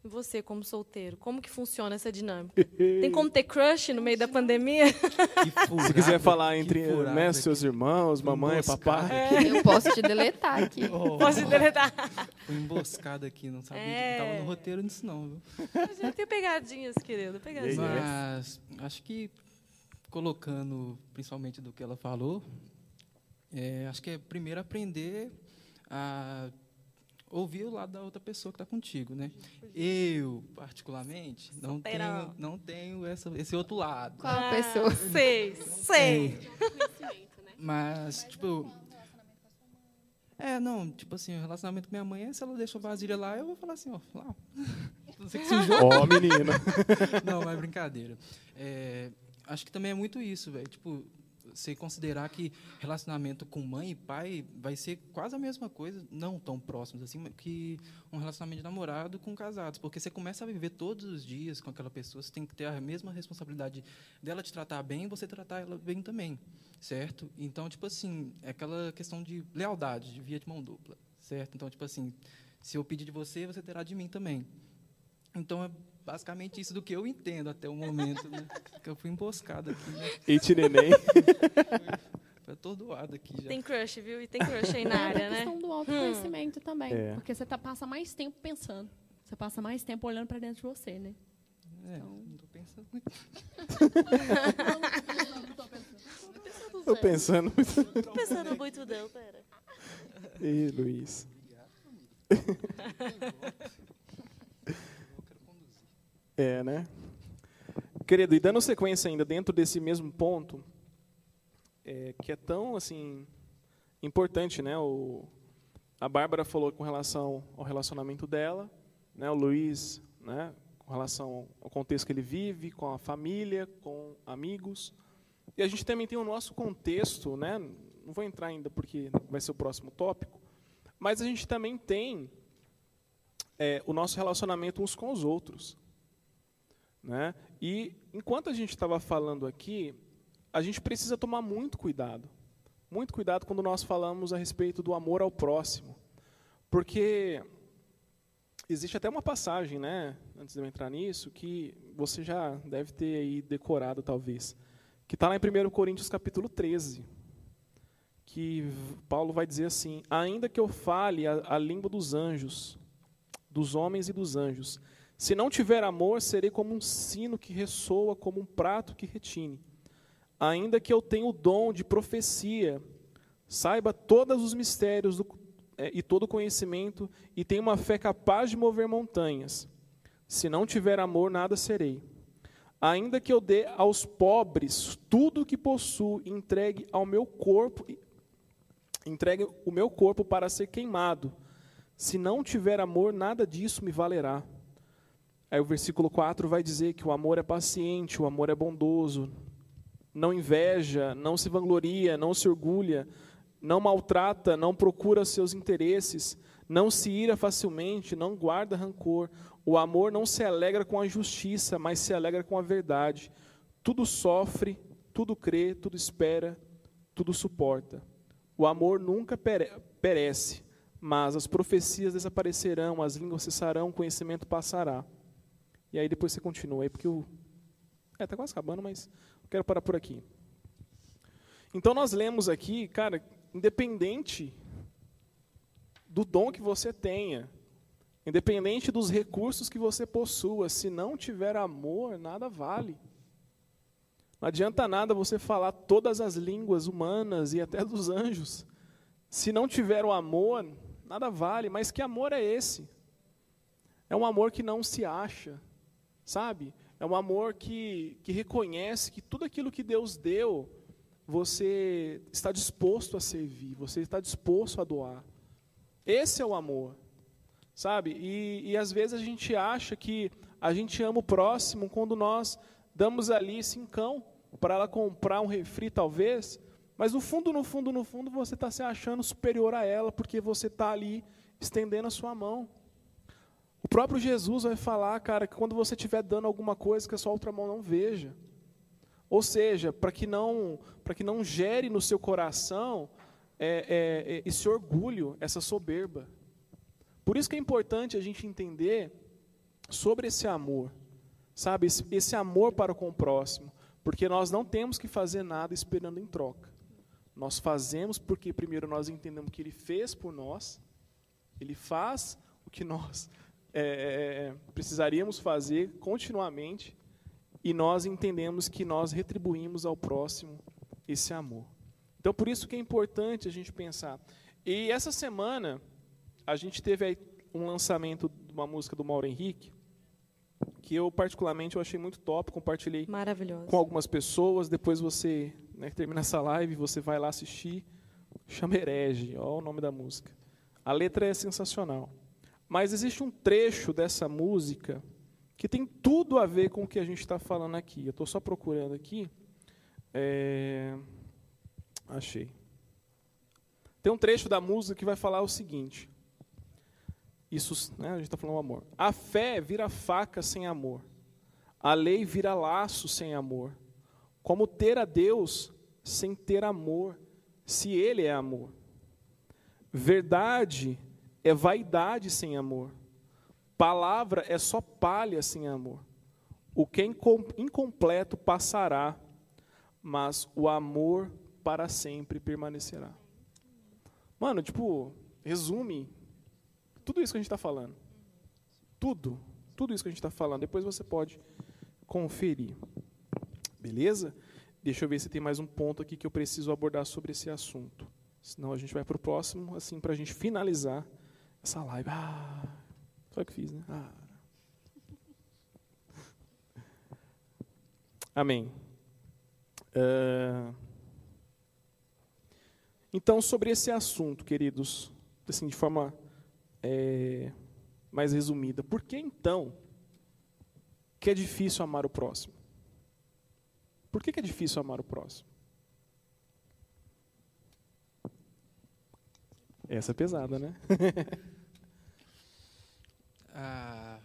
E você, como solteiro, como que funciona essa dinâmica? Tem como ter crush no meio da pandemia? Furada, Se quiser falar entre né, seus irmãos, mamãe papai. É. Eu posso te deletar aqui. Oh, posso te deletar. Fui emboscada aqui, não sabia é. que estava no roteiro disso não. Viu? Já tem pegadinhas, querido, pegadinhas. Mas acho que colocando principalmente do que ela falou, é, acho que é primeiro aprender a ouvir o lado da outra pessoa que está contigo, né? Eu, particularmente, não tenho, não tenho essa, esse outro lado. Qual ah, pessoa? Sei, sei. Mas, tipo... É, não, tipo assim, o relacionamento com minha mãe, se ela deixa a vasilha lá, eu vou falar assim, ó, lá. Não sei que sujou. Ó, oh, menina. não, mas brincadeira. É, acho que também é muito isso, velho. Tipo, você considerar que relacionamento com mãe e pai vai ser quase a mesma coisa, não tão próximos assim, que um relacionamento de namorado com casados, porque você começa a viver todos os dias com aquela pessoa, você tem que ter a mesma responsabilidade dela te tratar bem, e você tratar ela bem também, certo? Então, tipo assim, é aquela questão de lealdade, de via de mão dupla, certo? Então, tipo assim, se eu pedir de você, você terá de mim também. Então, é basicamente isso do que eu entendo até o momento, né? Que eu fui emboscado aqui. Né? Eite neném. Foi atordoado aqui já. Tem crush, viu? E tem crush aí na área, né? É questão do autoconhecimento hum. também. É. Porque você tá, passa mais tempo pensando. Você passa mais tempo olhando para dentro de você, né? É, então... não tô pensando muito. tô pensando muito. Tô pensando muito, não, pera. Ih, Luiz. É, né? Querido, e dando sequência ainda dentro desse mesmo ponto, é, que é tão assim importante, né? O, a Bárbara falou com relação ao relacionamento dela, né? O Luiz, né? Com relação ao contexto que ele vive, com a família, com amigos. E a gente também tem o nosso contexto, né? Não vou entrar ainda porque vai ser o próximo tópico, mas a gente também tem é, o nosso relacionamento uns com os outros. Né? E enquanto a gente estava falando aqui, a gente precisa tomar muito cuidado. Muito cuidado quando nós falamos a respeito do amor ao próximo. Porque existe até uma passagem, né, antes de eu entrar nisso, que você já deve ter aí decorado, talvez, que está lá em 1 Coríntios capítulo 13, que Paulo vai dizer assim, ainda que eu fale a, a língua dos anjos, dos homens e dos anjos, se não tiver amor, serei como um sino que ressoa, como um prato que retine. Ainda que eu tenha o dom de profecia, saiba todos os mistérios do, é, e todo o conhecimento, e tenha uma fé capaz de mover montanhas. Se não tiver amor, nada serei. Ainda que eu dê aos pobres tudo o que possuo, entregue ao meu corpo, entregue o meu corpo para ser queimado. Se não tiver amor, nada disso me valerá. Aí o versículo 4 vai dizer que o amor é paciente, o amor é bondoso, não inveja, não se vangloria, não se orgulha, não maltrata, não procura seus interesses, não se ira facilmente, não guarda rancor. O amor não se alegra com a justiça, mas se alegra com a verdade. Tudo sofre, tudo crê, tudo espera, tudo suporta. O amor nunca perece, mas as profecias desaparecerão, as línguas cessarão, o conhecimento passará. E aí depois você continua aí, porque o. É, está quase acabando, mas eu quero parar por aqui. Então nós lemos aqui, cara, independente do dom que você tenha, independente dos recursos que você possua, se não tiver amor, nada vale. Não adianta nada você falar todas as línguas humanas e até dos anjos. Se não tiver o amor, nada vale. Mas que amor é esse? É um amor que não se acha, Sabe? É um amor que, que reconhece que tudo aquilo que Deus deu, você está disposto a servir, você está disposto a doar. Esse é o amor. Sabe? E, e às vezes a gente acha que a gente ama o próximo quando nós damos ali cincão para ela comprar um refri, talvez, Mas no fundo, no fundo, no fundo, você está se achando superior a ela, porque você está ali estendendo a sua mão. O próprio Jesus vai falar, cara, que quando você estiver dando alguma coisa que a sua outra mão não veja. Ou seja, para que não para que não gere no seu coração é, é, é, esse orgulho, essa soberba. Por isso que é importante a gente entender sobre esse amor, sabe? Esse, esse amor para com o próximo. Porque nós não temos que fazer nada esperando em troca. Nós fazemos porque, primeiro, nós entendemos que Ele fez por nós, Ele faz o que nós é, é, é, precisaríamos fazer continuamente, e nós entendemos que nós retribuímos ao próximo esse amor. Então, por isso que é importante a gente pensar. E essa semana, a gente teve aí um lançamento de uma música do Mauro Henrique, que eu particularmente eu achei muito top, compartilhei com algumas pessoas. Depois você, né, termina essa live, você vai lá assistir. Chama Herege, olha o nome da música. A letra é sensacional. Mas existe um trecho dessa música que tem tudo a ver com o que a gente está falando aqui. Eu estou só procurando aqui. É... Achei. Tem um trecho da música que vai falar o seguinte: isso, né, a gente está falando amor. A fé vira faca sem amor. A lei vira laço sem amor. Como ter a Deus sem ter amor, se Ele é amor. Verdade é vaidade sem amor. Palavra é só palha sem amor. O que é incompleto passará, mas o amor para sempre permanecerá. Mano, tipo, resume tudo isso que a gente está falando. Tudo. Tudo isso que a gente está falando. Depois você pode conferir. Beleza? Deixa eu ver se tem mais um ponto aqui que eu preciso abordar sobre esse assunto. Senão a gente vai para o próximo, assim, para a gente finalizar essa live. Ah, o que fiz, né? Ah. Amém. Uh, então, sobre esse assunto, queridos, assim, de forma é, mais resumida. Por que então que é difícil amar o próximo? Por que, que é difícil amar o próximo? Essa é pesada, né? ah,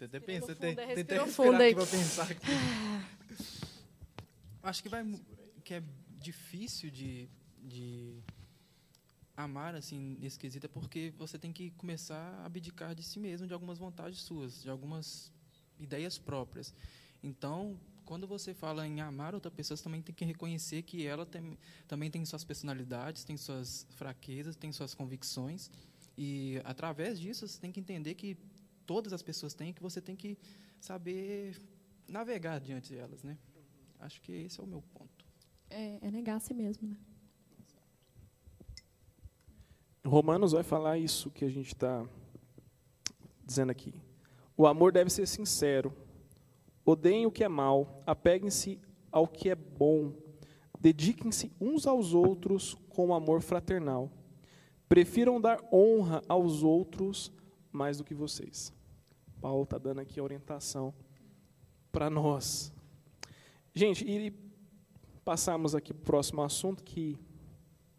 até pensei, tentei respirar aqui para pensar aqui. Acho que vai que é difícil de, de amar assim nesse quesito é porque você tem que começar a abdicar de si mesmo, de algumas vontades suas, de algumas ideias próprias. Então, quando você fala em amar outra pessoa, você também tem que reconhecer que ela tem, também tem suas personalidades, tem suas fraquezas, tem suas convicções. E através disso, você tem que entender que todas as pessoas têm, que você tem que saber navegar diante delas, né? Acho que esse é o meu ponto. É, é negar a si mesmo, né? Romanos vai falar isso que a gente está dizendo aqui. O amor deve ser sincero. Odeiem o que é mal, apeguem-se ao que é bom, dediquem-se uns aos outros com amor fraternal. Prefiram dar honra aos outros mais do que vocês. Paulo está dando aqui a orientação para nós. Gente, e passamos aqui para o próximo assunto que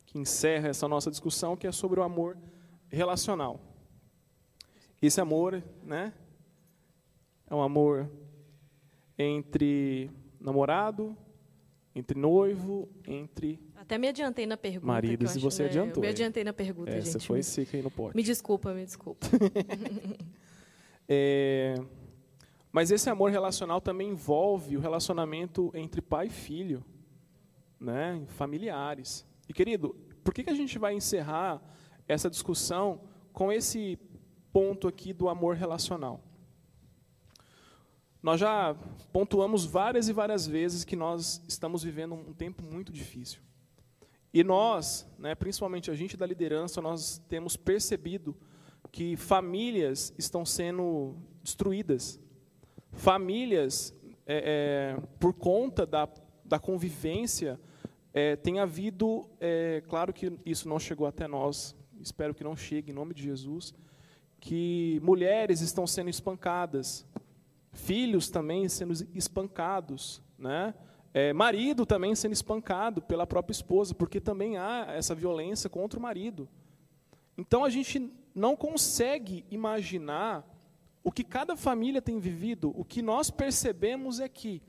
que encerra essa nossa discussão, que é sobre o amor relacional. Esse amor, né, é um amor entre namorado, entre noivo, entre até me adiantei na pergunta. Maridos, e você adiantou. me adiantei na pergunta, é, gente. Você foi seca aí no pote. Me desculpa, me desculpa. é, mas esse amor relacional também envolve o relacionamento entre pai e filho, né, familiares. E, querido, por que, que a gente vai encerrar essa discussão com esse ponto aqui do amor relacional? Nós já pontuamos várias e várias vezes que nós estamos vivendo um tempo muito difícil. E nós, né, principalmente a gente da liderança, nós temos percebido que famílias estão sendo destruídas. Famílias, é, é, por conta da, da convivência é, tem havido, é, claro que isso não chegou até nós, espero que não chegue, em nome de Jesus, que mulheres estão sendo espancadas, filhos também sendo espancados, né? É, marido também sendo espancado pela própria esposa, porque também há essa violência contra o marido. Então a gente não consegue imaginar o que cada família tem vivido. O que nós percebemos é que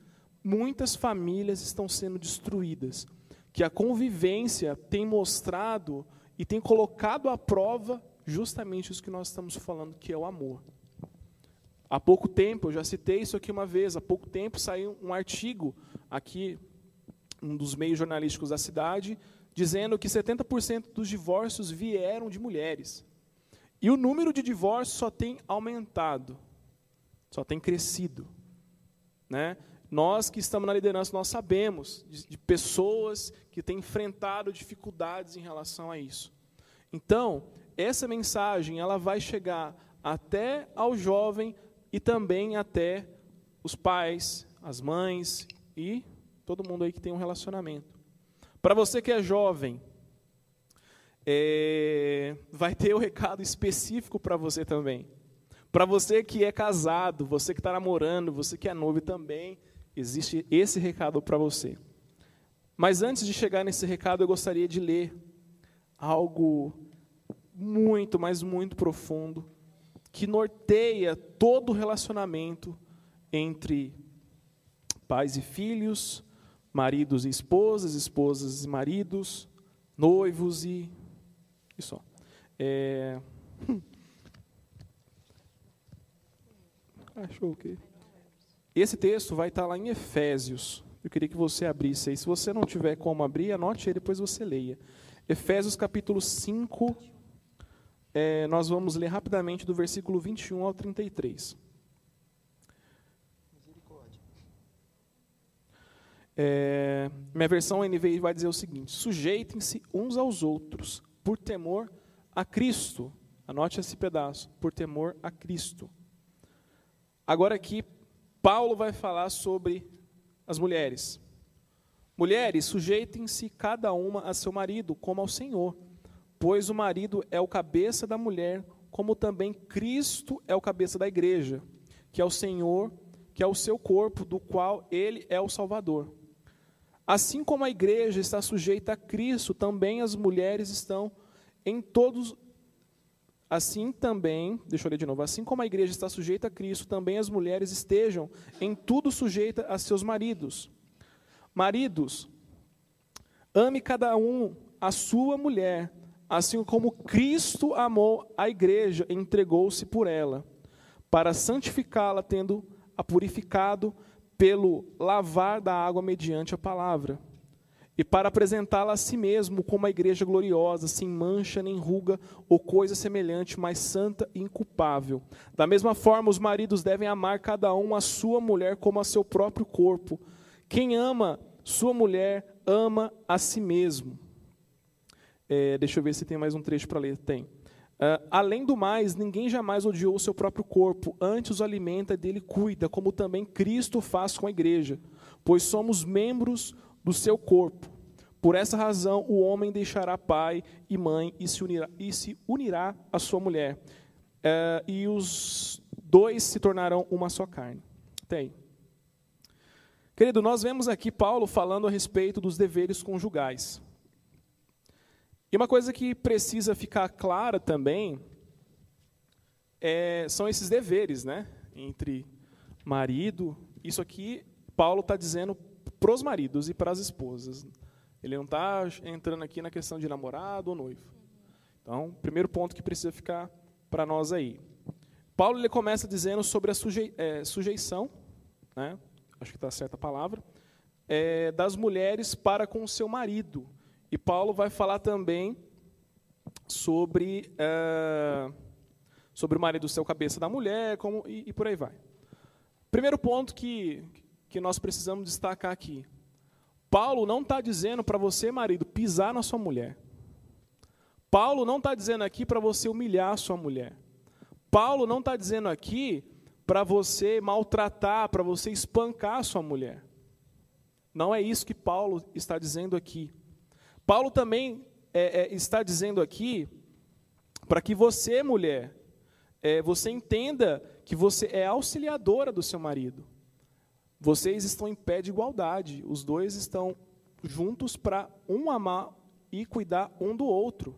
muitas famílias estão sendo destruídas, que a convivência tem mostrado e tem colocado à prova justamente isso que nós estamos falando, que é o amor. Há pouco tempo, eu já citei isso aqui uma vez, há pouco tempo saiu um artigo aqui, um dos meios jornalísticos da cidade, dizendo que 70% dos divórcios vieram de mulheres. E o número de divórcios só tem aumentado, só tem crescido. Né? Nós que estamos na liderança, nós sabemos de, de pessoas que têm enfrentado dificuldades em relação a isso. Então, essa mensagem ela vai chegar até ao jovem e também até os pais, as mães e todo mundo aí que tem um relacionamento. Para você que é jovem, é, vai ter o um recado específico para você também. Para você que é casado, você que está namorando, você que é noivo também, existe esse recado para você. Mas antes de chegar nesse recado, eu gostaria de ler algo muito, mas muito profundo, que norteia todo o relacionamento entre pais e filhos, maridos e esposas, esposas e maridos, noivos e, e só. É... Achou o quê? Esse texto vai estar lá em Efésios. Eu queria que você abrisse aí. Se você não tiver como abrir, anote aí, depois você leia. Efésios capítulo 5, é, nós vamos ler rapidamente do versículo 21 ao 33. É, minha versão NVI vai dizer o seguinte: sujeitem-se uns aos outros, por temor a Cristo. Anote esse pedaço, por temor a Cristo. Agora aqui, Paulo vai falar sobre as mulheres. Mulheres, sujeitem-se cada uma a seu marido, como ao Senhor, pois o marido é o cabeça da mulher, como também Cristo é o cabeça da igreja, que é o Senhor, que é o seu corpo, do qual ele é o Salvador. Assim como a igreja está sujeita a Cristo, também as mulheres estão em todos. Assim também, deixa eu ler de novo. Assim como a igreja está sujeita a Cristo, também as mulheres estejam em tudo sujeita a seus maridos. Maridos, ame cada um a sua mulher, assim como Cristo amou a igreja e entregou-se por ela, para santificá-la, tendo a purificado pelo lavar da água mediante a palavra, e para apresentá-la a si mesmo como a igreja gloriosa, sem mancha nem ruga ou coisa semelhante, mas santa e inculpável. Da mesma forma, os maridos devem amar cada um a sua mulher como a seu próprio corpo. Quem ama sua mulher, ama a si mesmo. É, deixa eu ver se tem mais um trecho para ler. Tem. Uh, além do mais, ninguém jamais odiou o seu próprio corpo, antes o alimenta e dele cuida, como também Cristo faz com a igreja, pois somos membros do seu corpo. Por essa razão, o homem deixará pai e mãe e se unirá, e se unirá à sua mulher, uh, e os dois se tornarão uma só carne. Tem. Querido, nós vemos aqui Paulo falando a respeito dos deveres conjugais. E uma coisa que precisa ficar clara também é, são esses deveres, né? Entre marido. Isso aqui Paulo está dizendo para os maridos e para as esposas. Ele não está entrando aqui na questão de namorado ou noivo. Então, primeiro ponto que precisa ficar para nós aí. Paulo ele começa dizendo sobre a suje, é, sujeição, né? acho que está certa a palavra, é, das mulheres para com o seu marido. E Paulo vai falar também sobre, é, sobre o marido ser o cabeça da mulher como, e, e por aí vai. Primeiro ponto que, que nós precisamos destacar aqui. Paulo não está dizendo para você, marido, pisar na sua mulher. Paulo não está dizendo aqui para você humilhar a sua mulher. Paulo não está dizendo aqui para você maltratar, para você espancar a sua mulher. Não é isso que Paulo está dizendo aqui. Paulo também é, é, está dizendo aqui para que você, mulher, é, você entenda que você é auxiliadora do seu marido. vocês estão em pé de igualdade. Os dois estão juntos para um amar e cuidar um do outro.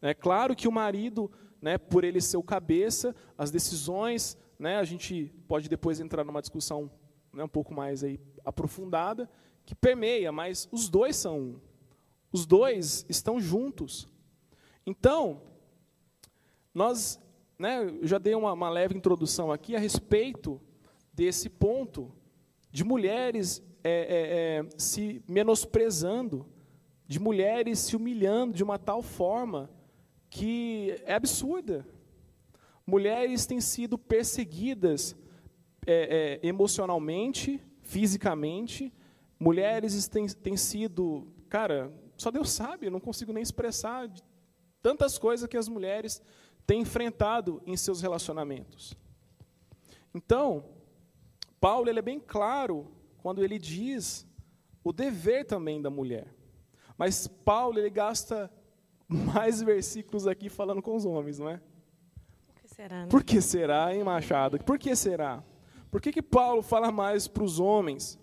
É claro que o marido, né, por ele ser o cabeça, as decisões, né, a gente pode depois entrar numa discussão né, um pouco mais aí aprofundada, que permeia, mas os dois são um. Os dois estão juntos. Então, nós, né, eu já dei uma, uma leve introdução aqui a respeito desse ponto de mulheres é, é, é, se menosprezando, de mulheres se humilhando de uma tal forma que é absurda. Mulheres têm sido perseguidas é, é, emocionalmente, fisicamente. Mulheres têm, têm sido, cara, só Deus sabe, eu não consigo nem expressar tantas coisas que as mulheres têm enfrentado em seus relacionamentos. Então, Paulo ele é bem claro quando ele diz o dever também da mulher. Mas Paulo ele gasta mais versículos aqui falando com os homens, não é? Por que será, né? Por que será, hein, Machado? Por que será? Por que, que Paulo fala mais para os homens?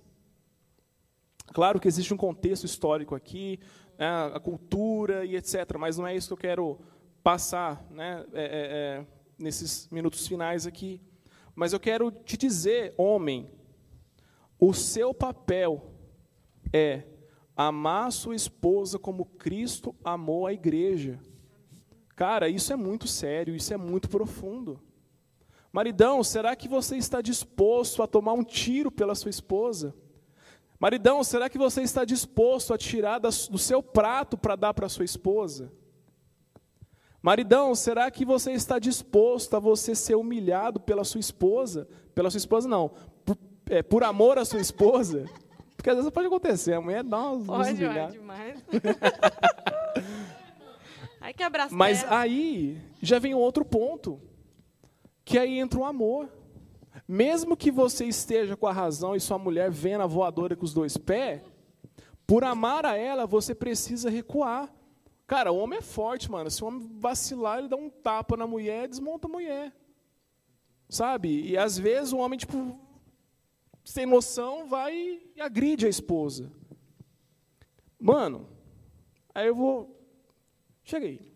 Claro que existe um contexto histórico aqui, né, a cultura e etc., mas não é isso que eu quero passar né, é, é, é, nesses minutos finais aqui. Mas eu quero te dizer, homem, o seu papel é amar sua esposa como Cristo amou a igreja. Cara, isso é muito sério, isso é muito profundo. Maridão, será que você está disposto a tomar um tiro pela sua esposa? Maridão, será que você está disposto a tirar do seu prato para dar para sua esposa? Maridão, será que você está disposto a você ser humilhado pela sua esposa? Pela sua esposa, não. Por, é, por amor à sua esposa? Porque às vezes pode acontecer, a mulher dá umas Pode, é demais. aí que abraça Mas aí já vem outro ponto, que aí entra o amor. Mesmo que você esteja com a razão e sua mulher venha na voadora com os dois pés, por amar a ela, você precisa recuar. Cara, o homem é forte, mano. Se o homem vacilar, ele dá um tapa na mulher, desmonta a mulher. Sabe? E às vezes o homem, tipo, sem noção, vai e agride a esposa. Mano, aí eu vou. Cheguei.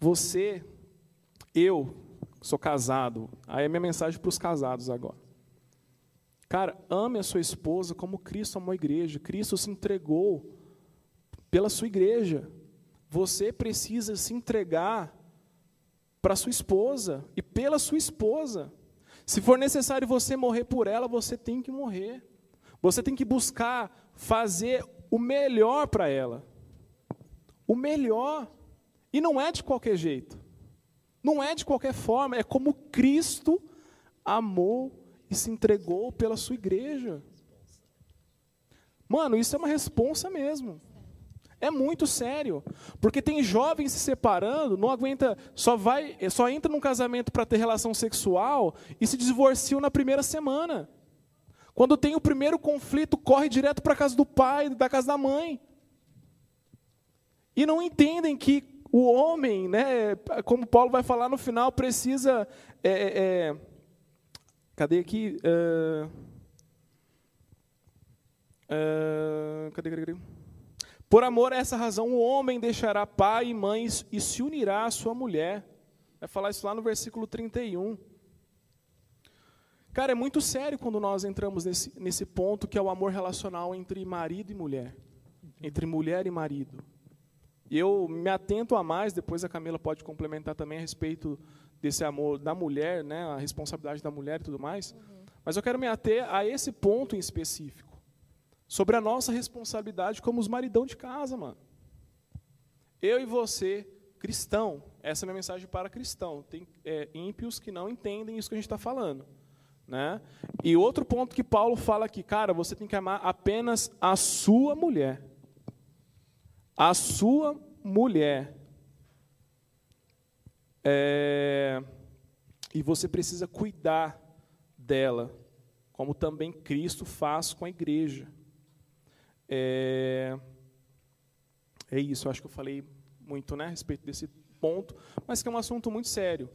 Você, eu, sou casado. Aí é minha mensagem para os casados agora. Cara, ame a sua esposa como Cristo amou a igreja. Cristo se entregou pela sua igreja. Você precisa se entregar para sua esposa e pela sua esposa. Se for necessário você morrer por ela, você tem que morrer. Você tem que buscar fazer o melhor para ela. O melhor. E não é de qualquer jeito. Não é de qualquer forma, é como Cristo amou e se entregou pela sua igreja. Mano, isso é uma responsa mesmo. É muito sério, porque tem jovens se separando, não aguenta, só vai, só entra num casamento para ter relação sexual e se divorciam na primeira semana. Quando tem o primeiro conflito, corre direto para a casa do pai, da casa da mãe. E não entendem que o homem, né, como Paulo vai falar no final, precisa. É, é, é cadê aqui? Uh, uh, cadê, cadê, cadê? Por amor a essa razão, o homem deixará pai e mãe e se unirá à sua mulher. Vai falar isso lá no versículo 31. Cara, é muito sério quando nós entramos nesse, nesse ponto que é o amor relacional entre marido e mulher. Entre mulher e marido. E eu me atento a mais, depois a Camila pode complementar também a respeito desse amor da mulher, né, a responsabilidade da mulher e tudo mais. Uhum. Mas eu quero me ater a esse ponto em específico. Sobre a nossa responsabilidade como os maridão de casa, mano. Eu e você, cristão, essa é a minha mensagem para cristão. Tem é, ímpios que não entendem isso que a gente está falando. Né? E outro ponto que Paulo fala aqui, cara, você tem que amar apenas a sua mulher a sua mulher. É, e você precisa cuidar dela, como também Cristo faz com a igreja. É, é isso, acho que eu falei muito né, a respeito desse ponto, mas que é um assunto muito sério.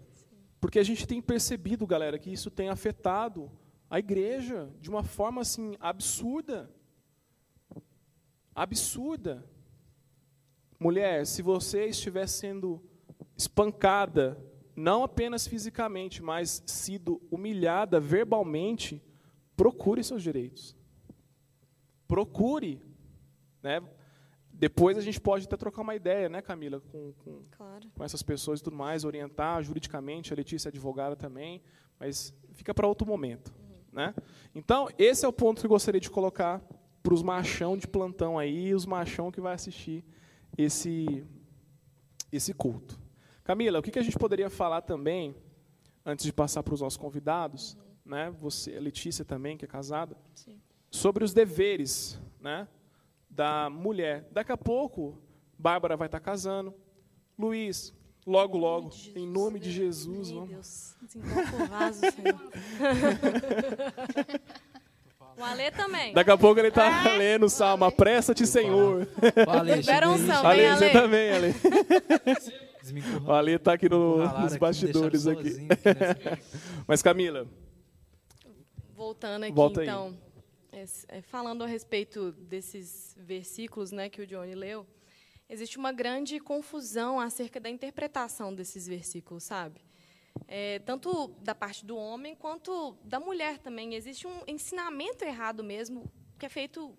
Porque a gente tem percebido, galera, que isso tem afetado a igreja de uma forma assim absurda. Absurda. Mulher, se você estiver sendo espancada, não apenas fisicamente, mas sido humilhada verbalmente, procure seus direitos. Procure. Né? Depois a gente pode até trocar uma ideia, né, Camila, com, com, Claro. com essas pessoas e tudo mais, orientar juridicamente, a Letícia é advogada também, mas fica para outro momento. Né? Então, esse é o ponto que eu gostaria de colocar para os machão de plantão aí, os machão que vai assistir esse, esse culto. Camila, o que, que a gente poderia falar também, antes de passar para os nossos convidados, né? você, a Letícia também, que é casada, Sim. sobre os deveres né, da mulher. Daqui a pouco, Bárbara vai estar casando. Luiz, logo, logo, em nome de Jesus, Meu vamos. Deus, desenvolve o vaso, Senhor. o Alê também. Daqui a pouco ele está lendo o salmo, apressa-te, Senhor. Ale, Libera um samba, Ale, hein, você Ale? também, Ale. O Ale está aqui no- nos bastidores aqui. aqui Mas, Camila, Voltando aqui, Volta então, é, falando a respeito desses versículos né, que o Johnny leu, existe uma grande confusão acerca da interpretação desses versículos, sabe? É, tanto da parte do homem quanto da mulher também. Existe um ensinamento errado mesmo, que é feito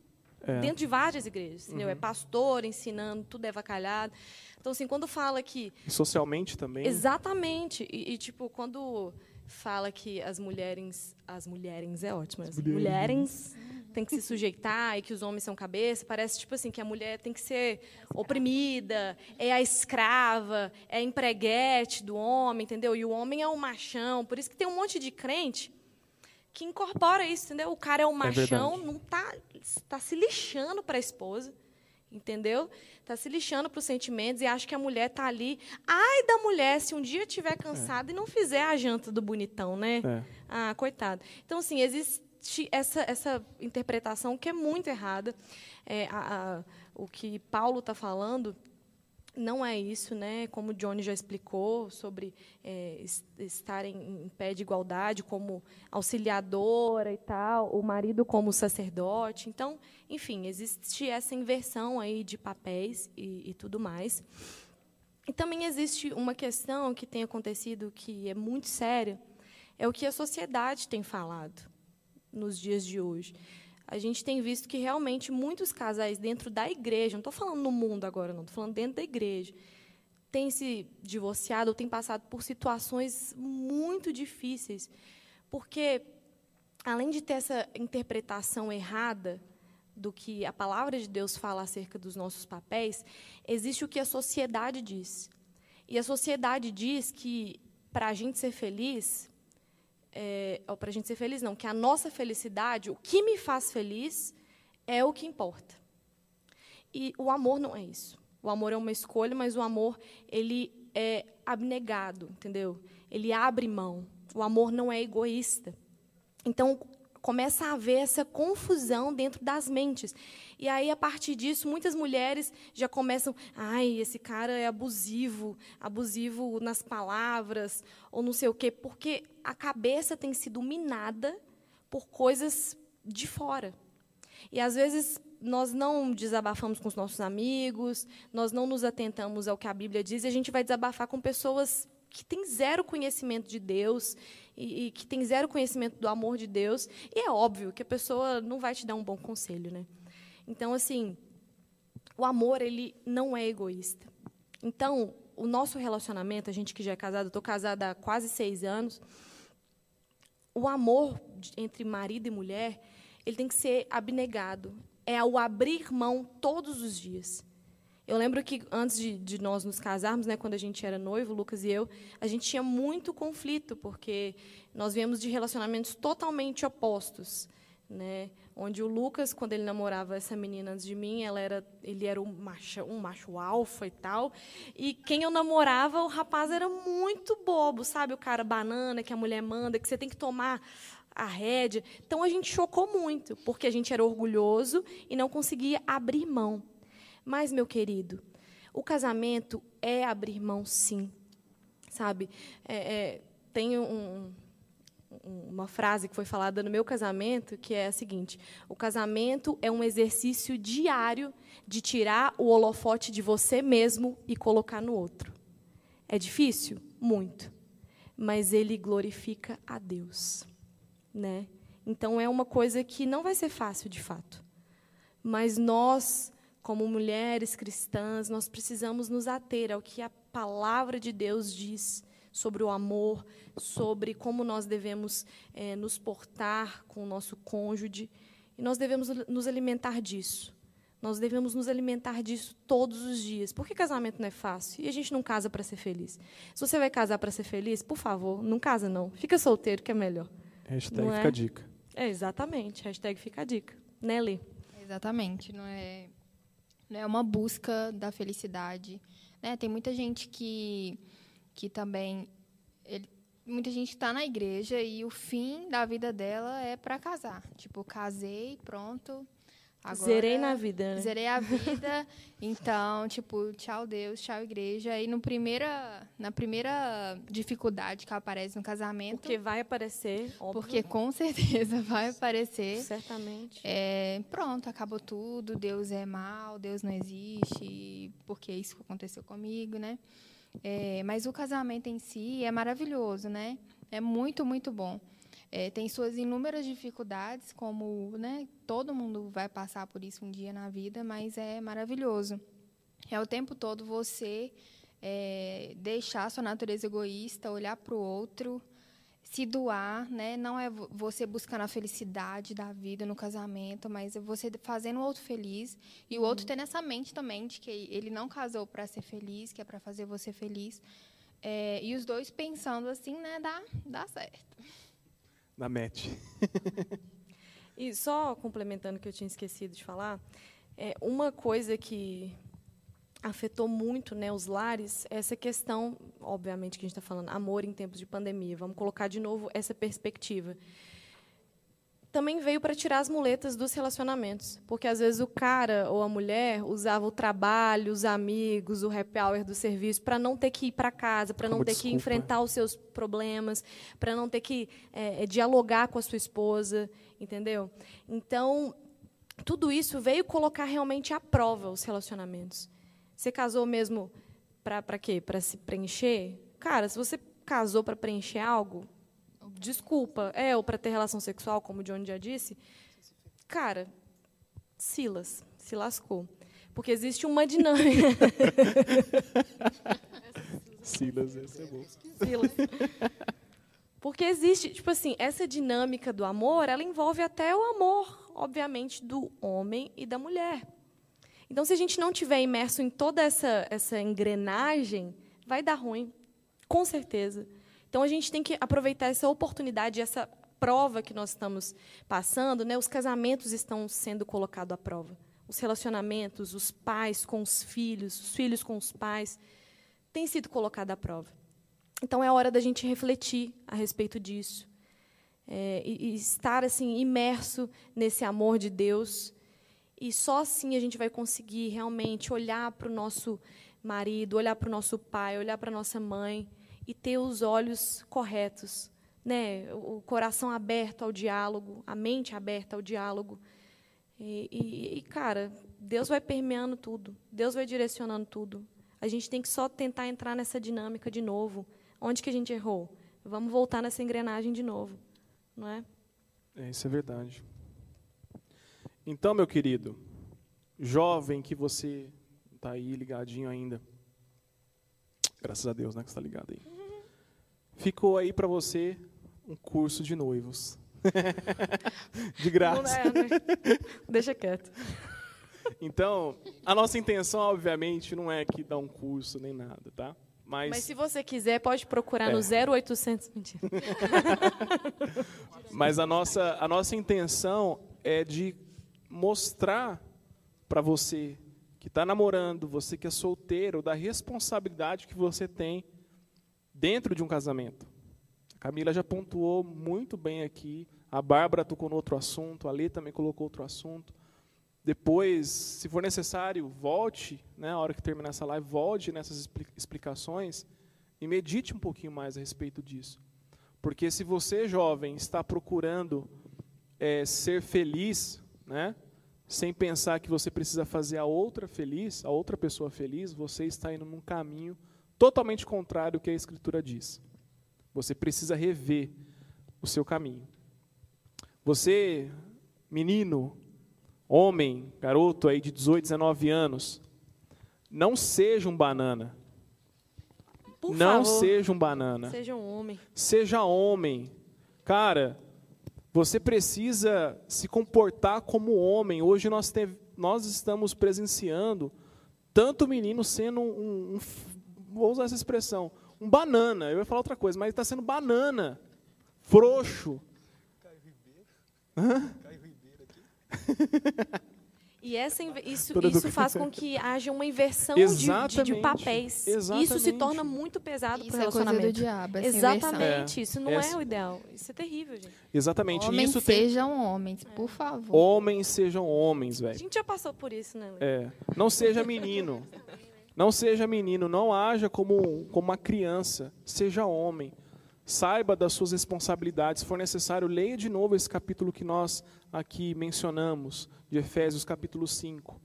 É. dentro de várias igrejas. entendeu? É pastor ensinando, tudo é vacalhado. Então, assim, quando fala que socialmente também. Exatamente. E, e, tipo, quando fala que as mulheres. As mulheres é ótimo. As mulheres têm que se sujeitar e que os homens são cabeça, parece tipo assim que a mulher tem que ser oprimida, é a escrava, é a empreguete do homem, entendeu? E o homem é o machão. Por isso que tem um monte de crente que incorpora isso, entendeu? O cara é o machão, verdade. não tá, tá se lixando para a esposa, entendeu? Tá se lixando para os sentimentos e acha que a mulher tá ali. Ai da mulher se um dia estiver cansada e não fizer a janta do bonitão, né? É. Ah, coitado. Então, assim, existe essa, essa interpretação que é muito errada. É, a- a- o que Paulo está falando não é isso, né? Como o Johnny já explicou sobre é, es- estar em, em pé de igualdade como auxiliadora e tal, o marido como sacerdote. Então, enfim, existe essa inversão aí de papéis e, e tudo mais. E também existe uma questão que tem acontecido que é muito séria, é o que a sociedade tem falado nos dias de hoje. A gente tem visto que realmente muitos casais dentro da igreja, não estou falando no mundo agora, não, estou falando dentro da igreja, têm se divorciado ou têm passado por situações muito difíceis, porque além de ter essa interpretação errada do que a palavra de Deus fala acerca dos nossos papéis, existe o que a sociedade diz. E a sociedade diz que para a gente ser feliz, é, para a gente ser feliz, não, que a nossa felicidade, o que me faz feliz, é o que importa. E o amor não é isso. O amor é uma escolha, mas o amor ele é abnegado, entendeu? Ele abre mão. O amor não é egoísta. Então começa a haver essa confusão dentro das mentes. E aí, a partir disso, muitas mulheres já começam, ai, esse cara é abusivo, abusivo nas palavras, ou não sei o quê, porque a cabeça tem sido minada por coisas de fora. E às vezes nós não desabafamos com os nossos amigos, nós não nos atentamos ao que a Bíblia diz, e a gente vai desabafar com pessoas que têm zero conhecimento de Deus e, e que têm zero conhecimento do amor de Deus. E é óbvio que a pessoa não vai te dar um bom conselho, né? Então, assim, o amor ele não é egoísta. Então, o nosso relacionamento, a gente que já é casado, estou casada há quase seis anos, o amor entre marido e mulher, ele tem que ser abnegado. É o abrir mão todos os dias. Eu lembro que antes de, de nós nos casarmos, né, quando a gente era noivo, Lucas e eu, a gente tinha muito conflito, porque nós viemos de relacionamentos totalmente opostos. Né? Onde o Lucas, quando ele namorava essa menina antes de mim, ela era, ele era um macho, um macho alfa e tal. E quem eu namorava, o rapaz era muito bobo, sabe? O cara banana que a mulher manda, que você tem que tomar a rédea. Então a gente chocou muito, porque a gente era orgulhoso e não conseguia abrir mão. Mas, meu querido, o casamento é abrir mão, sim. Sabe? É, é, tem um, uma frase que foi falada no meu casamento, que é a seguinte: o casamento é um exercício diário de tirar o holofote de você mesmo e colocar no outro. É difícil? Muito. Mas ele glorifica a Deus, né? Então é uma coisa que não vai ser fácil de fato. Mas nós, como mulheres cristãs, nós precisamos nos ater ao que a palavra de Deus diz sobre o amor, sobre como nós devemos é, nos portar com o nosso cônjuge. E nós devemos nos alimentar disso. Nós devemos nos alimentar disso todos os dias. Porque casamento não é fácil e a gente não casa para ser feliz. Se você vai casar para ser feliz, por favor, não casa não. Fica solteiro que é melhor. Hashtag não fica é? a dica. É, exatamente. Hashtag fica a dica. Né, Lê? Exatamente. Não é, não é uma busca da felicidade. Né? Tem muita gente que, que também ele, muita gente está na igreja e o fim da vida dela é para casar. Tipo, casei, pronto. Agora, zerei na vida. Né? Zerei a vida. então, tipo, tchau Deus, tchau igreja. E no primeira, na primeira dificuldade que aparece no casamento. Porque vai aparecer. Óbvio. Porque com certeza vai aparecer. Certamente. É, pronto, acabou tudo. Deus é mal, Deus não existe. Porque isso aconteceu comigo, né? É, mas o casamento em si é maravilhoso, né? É muito, muito bom. É, tem suas inúmeras dificuldades, como né, todo mundo vai passar por isso um dia na vida, mas é maravilhoso. É o tempo todo você é, deixar sua natureza egoísta, olhar para o outro, se doar, né? Não é você buscando a felicidade da vida no casamento, mas é você fazendo o outro feliz e o outro uhum. tendo essa mente também de que ele não casou para ser feliz, que é para fazer você feliz. É, e os dois pensando assim, né? Dá, dá certo. Na match. e só complementando o que eu tinha esquecido de falar, é uma coisa que afetou muito né, os lares essa questão, obviamente que a gente está falando amor em tempos de pandemia. Vamos colocar de novo essa perspectiva. Também veio para tirar as muletas dos relacionamentos, porque às vezes o cara ou a mulher usava o trabalho, os amigos, o happy hour do serviço para não ter que ir para casa, para não ter desculpa. que enfrentar os seus problemas, para não ter que é, dialogar com a sua esposa, entendeu? Então tudo isso veio colocar realmente à prova os relacionamentos. Você casou mesmo para quê? Para se preencher? Cara, se você casou para preencher algo, desculpa, é, ou para ter relação sexual, como o John já disse, cara, Silas, se lascou. Porque existe uma dinâmica. Silas, esse é bom. Silas. Porque existe, tipo assim, essa dinâmica do amor, ela envolve até o amor, obviamente, do homem e da mulher. Então, se a gente não tiver imerso em toda essa, essa engrenagem, vai dar ruim, com certeza. Então, a gente tem que aproveitar essa oportunidade, essa prova que nós estamos passando. Né? Os casamentos estão sendo colocados à prova. Os relacionamentos, os pais com os filhos, os filhos com os pais, têm sido colocados à prova. Então, é hora da gente refletir a respeito disso. É, e, e estar assim imerso nesse amor de Deus e só assim a gente vai conseguir realmente olhar para o nosso marido, olhar para o nosso pai, olhar para a nossa mãe e ter os olhos corretos, né? o coração aberto ao diálogo, a mente aberta ao diálogo. E, e, e, cara, Deus vai permeando tudo, Deus vai direcionando tudo. A gente tem que só tentar entrar nessa dinâmica de novo. Onde que a gente errou? Vamos voltar nessa engrenagem de novo, não é? É, isso é verdade. Então, meu querido, jovem que você está aí ligadinho ainda, graças a Deus, né, que está ligado aí. Ficou aí para você um curso de noivos. de graça. É, né? Deixa quieto. Então, a nossa intenção, obviamente, não é que dá um curso nem nada, tá? Mas, Mas se você quiser, pode procurar é. no 0800. Mentira. Mas a nossa, a nossa intenção é de mostrar para você que está namorando, você que é solteiro, da responsabilidade que você tem dentro de um casamento. A Camila já pontuou muito bem aqui, a Bárbara tocou no outro assunto, a Lê também colocou outro assunto. Depois, se for necessário, volte, né, a hora que terminar essa live, volte nessas explicações e medite um pouquinho mais a respeito disso. Porque se você, jovem, está procurando é, ser feliz, né, sem pensar que você precisa fazer a outra feliz, a outra pessoa feliz, você está indo num caminho totalmente contrário ao que a Escritura diz. Você precisa rever o seu caminho. Você, menino, homem, garoto aí de 18, 19 anos, não seja um banana. Por não favor, seja um banana. seja um homem. Seja homem. Cara, você precisa se comportar como homem. Hoje nós, te, nós estamos presenciando tanto menino sendo um, um, Vou usar essa expressão. Um banana. Eu ia falar outra coisa, mas está sendo banana. Frouxo. Caio Ribeiro. Hã? Caio Ribeiro aqui. E essa, isso, isso faz com que haja uma inversão de, de, de, papéis. Exatamente. Isso se torna muito pesado para o relacionamento. Isso é coisa do diabo, essa Exatamente. Inversão. Isso não essa. é o ideal. Isso é terrível, gente. Exatamente. Homens isso sejam tem... homens, por favor. Homens sejam homens, velho. A gente já passou por isso, né? É. Não seja menino. Não seja menino. Não haja como, como uma criança. Seja homem. Saiba das suas responsabilidades. Se for necessário, leia de novo esse capítulo que nós aqui mencionamos, de Efésios capítulo 5.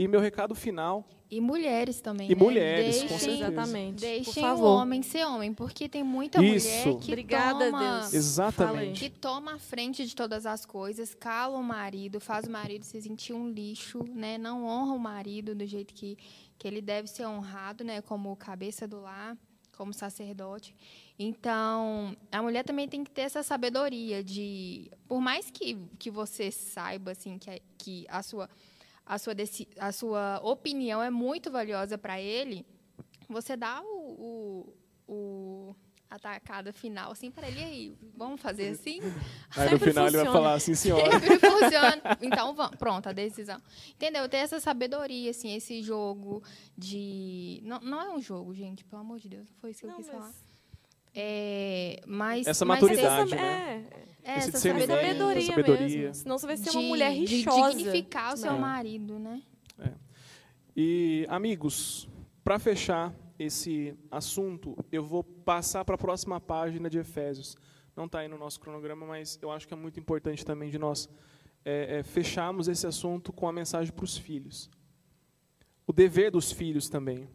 E meu recado final. E mulheres também. E né? mulheres, deixem, com certeza. Exatamente. Deixem o homem ser homem, porque tem muita Isso. mulher que Obrigada, toma, Deus. Exatamente. que toma a frente de todas as coisas, cala o marido, faz o marido se sentir um lixo, né? Não honra o marido do jeito que, que ele deve ser honrado, né? Como cabeça do lar, como sacerdote. Então, a mulher também tem que ter essa sabedoria de, por mais que, que você saiba assim que, que a sua a sua a sua opinião é muito valiosa para ele, você dá o, o, o atacada final assim para ele aí, vamos fazer assim? Aí no final funciona. ele vai falar assim, senhora. Sempre funciona. Então, vamos, pronto, a decisão. Entendeu? Ter essa sabedoria assim, esse jogo de não, não é um jogo, gente, pelo amor de Deus, não foi isso que eu não, quis mas... falar. É, mas, essa mas maturidade, essa, né? É, Esse essa discernimento, sabedoria, sabedoria. mesmo. Senão você vai ser de, uma mulher de rixosa. dignificar o seu É. marido, né? E, amigos, para fechar esse assunto, eu vou passar para a próxima página de Efésios. Não está aí no nosso cronograma, mas eu acho que é muito importante também de nós é, é, fecharmos esse assunto com a mensagem para os filhos. O dever dos filhos também,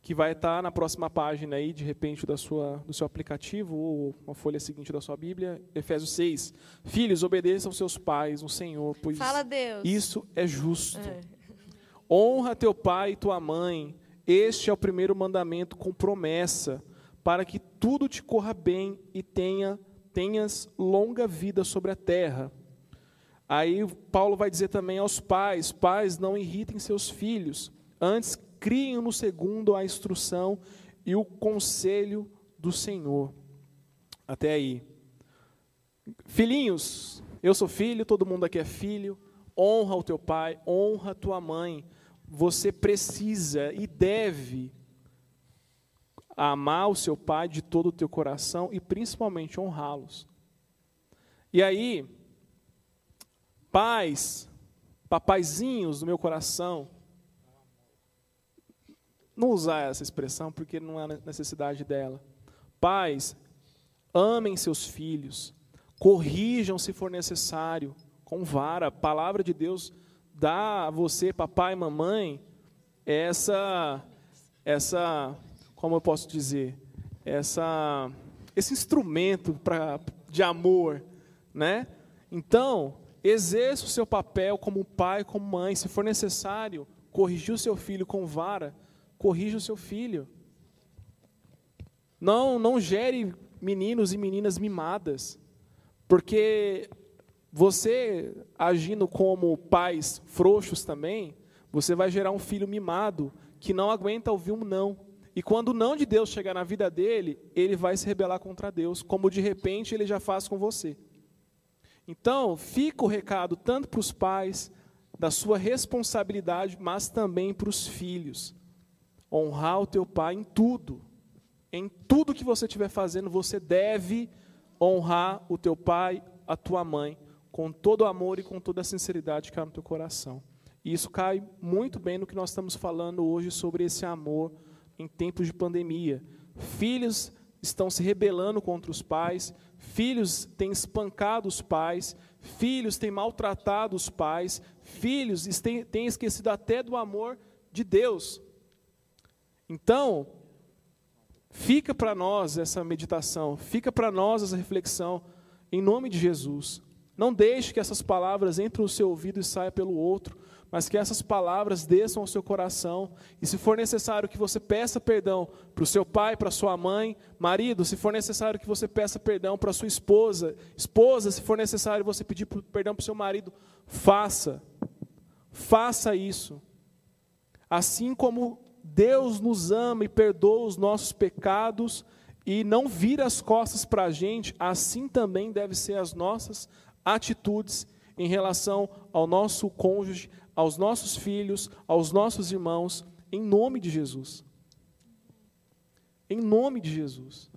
que vai estar na próxima página aí, de repente, da sua, do seu aplicativo ou uma folha seguinte da sua Bíblia, Efésios 6. Filhos, obedeçam aos seus pais, no Senhor, pois Fala isso é justo. É. Honra teu pai e tua mãe. Este é o primeiro mandamento com promessa, para que tudo te corra bem e tenha, tenhas longa vida sobre a terra. Aí Paulo vai dizer também aos pais: pais, não irritem seus filhos, antes criem no segundo a instrução e o conselho do Senhor. Até aí. Filhinhos, eu sou filho, todo mundo aqui é filho. Honra o teu pai, honra a tua mãe. Você precisa e deve amar o seu pai de todo o teu coração e principalmente honrá-los. E aí, pais, papaizinhos do meu coração, não usar essa expressão porque não há necessidade dela. Pais, amem seus filhos, corrijam se for necessário, com vara. Palavra de Deus dá a você, papai e mamãe, essa, essa, como eu posso dizer, essa, esse instrumento pra, de amor, né? Então, exerça o seu papel como pai, como mãe. Se for necessário, corrigir o seu filho com vara, corrija o seu filho. Não, não gere meninos e meninas mimadas, porque você agindo como pais frouxos também, você vai gerar um filho mimado que não aguenta ouvir um não. E quando o não de Deus chegar na vida dele, ele vai se rebelar contra Deus, como de repente ele já faz com você. Então, fica o recado tanto para os pais, da sua responsabilidade, mas também para os filhos. Honrar o teu pai em tudo. Em tudo que você estiver fazendo, você deve honrar o teu pai, a tua mãe, com todo o amor e com toda a sinceridade que há no teu coração. E isso cai muito bem no que nós estamos falando hoje sobre esse amor em tempos de pandemia. Filhos estão se rebelando contra os pais, filhos têm espancado os pais, filhos têm maltratado os pais, filhos têm, têm esquecido até do amor de Deus. Então, fica para nós essa meditação, fica para nós essa reflexão, em nome de Jesus. Não deixe que essas palavras entrem no seu ouvido e saiam pelo outro, mas que essas palavras desçam ao seu coração. E se for necessário que você peça perdão para o seu pai, para sua mãe, marido, se for necessário que você peça perdão para sua esposa, esposa, se for necessário você pedir perdão para o seu marido, faça. Faça isso. Assim como Deus nos ama e perdoa os nossos pecados e não vira as costas para a gente, assim também deve ser as nossas atitudes em relação ao nosso cônjuge, aos nossos filhos, aos nossos irmãos, em nome de Jesus. Em nome de Jesus.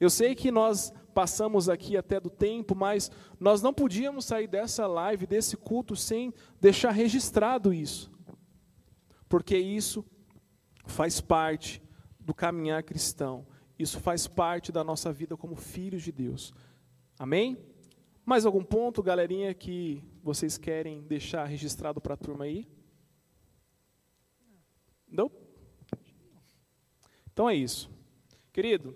Eu sei que nós passamos aqui até do tempo, mas nós não podíamos sair dessa live, desse culto, sem deixar registrado isso. Porque isso faz parte do caminhar cristão. Isso faz parte da nossa vida como filhos de Deus. Amém? Mais algum ponto, galerinha, que vocês querem deixar registrado para a turma aí? Não? Então é isso. Querido,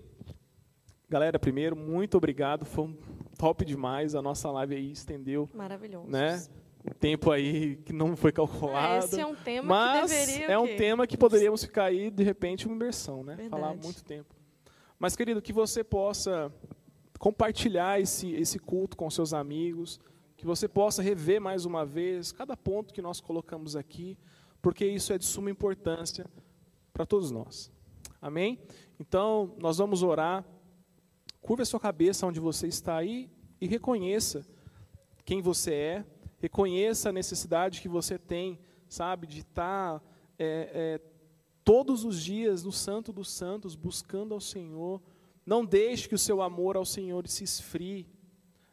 galera, primeiro, muito obrigado. Foi um top demais. A nossa live aí estendeu. Maravilhoso. Né? O tempo aí que não foi calculado. Esse é um tema mas que deveria. é um tema que poderíamos ficar aí, de repente, uma imersão, né? Verdade. Falar muito tempo. Mas, querido, que você possa compartilhar esse, esse culto com seus amigos, que você possa rever mais uma vez cada ponto que nós colocamos aqui, porque isso é de suma importância para todos nós. Amém? Então, nós vamos orar. Curva a sua cabeça onde você está aí e reconheça quem você é, reconheça a necessidade que você tem, sabe, de estar é, é, todos os dias no Santo dos Santos, buscando ao Senhor. Não deixe que o seu amor ao Senhor se esfrie.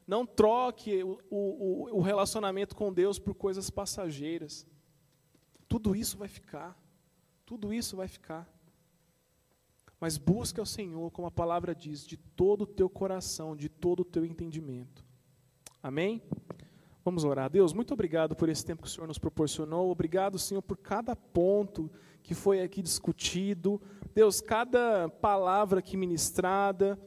Não troque o, o, o relacionamento com Deus por coisas passageiras. Tudo isso vai ficar. Tudo isso vai ficar. Mas busque ao Senhor, como a palavra diz, de todo o teu coração, de todo o teu entendimento. Amém? Vamos orar. Deus, muito obrigado por esse tempo que o Senhor nos proporcionou. Obrigado, Senhor, por cada ponto que foi aqui discutido. Deus, cada palavra aqui ministrada.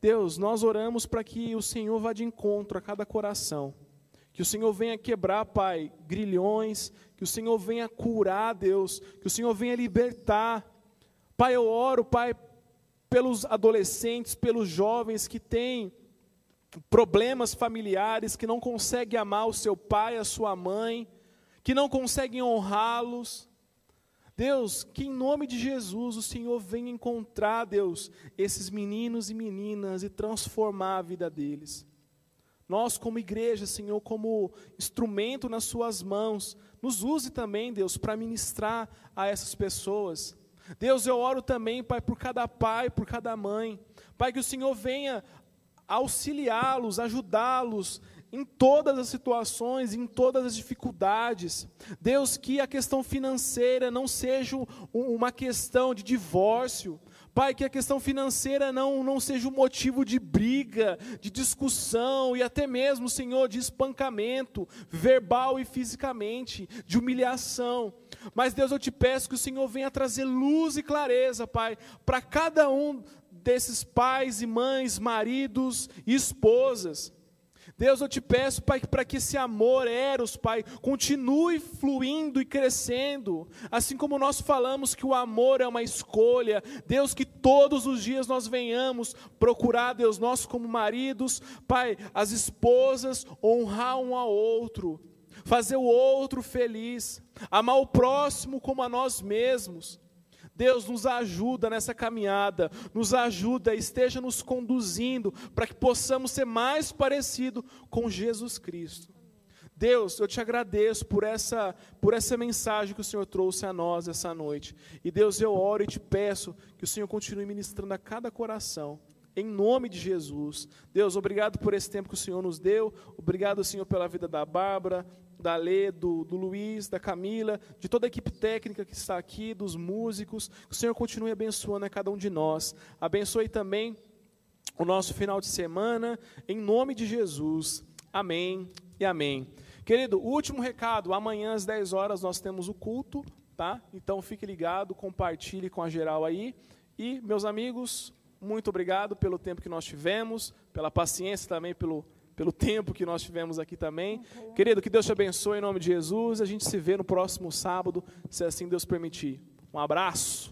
Deus, nós oramos para que o Senhor vá de encontro a cada coração. Que o Senhor venha quebrar, Pai, grilhões. Que o Senhor venha curar, Deus. Que o Senhor venha libertar. Pai, eu oro, Pai, pelos adolescentes, pelos jovens que têm problemas familiares, que não conseguem amar o seu pai, a sua mãe, que não conseguem honrá-los. Deus, que em nome de Jesus o Senhor venha encontrar, Deus, esses meninos e meninas e transformar a vida deles. Nós, como igreja, Senhor, como instrumento nas Suas mãos, nos use também, Deus, para ministrar a essas pessoas. Deus, eu oro também, Pai, por cada pai, por cada mãe. Pai, que o Senhor venha auxiliá-los, ajudá-los em todas as situações, em todas as dificuldades. Deus, que a questão financeira não seja uma questão de divórcio. Pai, que a questão financeira não, não seja um motivo de briga, de discussão e até mesmo, Senhor, de espancamento, verbal e fisicamente, de humilhação. Mas, Deus, eu te peço que o Senhor venha trazer luz e clareza, Pai, para cada um desses pais e mães, maridos e esposas. Deus, eu te peço, Pai, para que esse amor, Eros, Pai, continue fluindo e crescendo. Assim como nós falamos que o amor é uma escolha, Deus, que todos os dias nós venhamos procurar, Deus, nós como maridos, Pai, as esposas, honrar um ao outro, fazer o outro feliz, amar o próximo como a nós mesmos. Deus nos ajuda nessa caminhada, nos ajuda, esteja nos conduzindo para que possamos ser mais parecido com Jesus Cristo. Deus, eu te agradeço por essa, por essa mensagem que o Senhor trouxe a nós essa noite. E Deus, eu oro e te peço que o Senhor continue ministrando a cada coração. Em nome de Jesus. Deus, obrigado por esse tempo que o Senhor nos deu. Obrigado, Senhor, pela vida da Bárbara, da Lê, do, do Luiz, da Camila, de toda a equipe técnica que está aqui, dos músicos. Que o Senhor continue abençoando a cada um de nós. Abençoe também o nosso final de semana, em nome de Jesus. Amém e amém. Querido, último recado: amanhã às 10 horas nós temos o culto, tá? Então fique ligado, compartilhe com a geral aí. E, meus amigos, muito obrigado pelo tempo que nós tivemos, pela paciência também, pelo, pelo tempo que nós tivemos aqui também. Querido, que Deus te abençoe em nome de Jesus. A gente se vê no próximo sábado, se assim Deus permitir. Um abraço.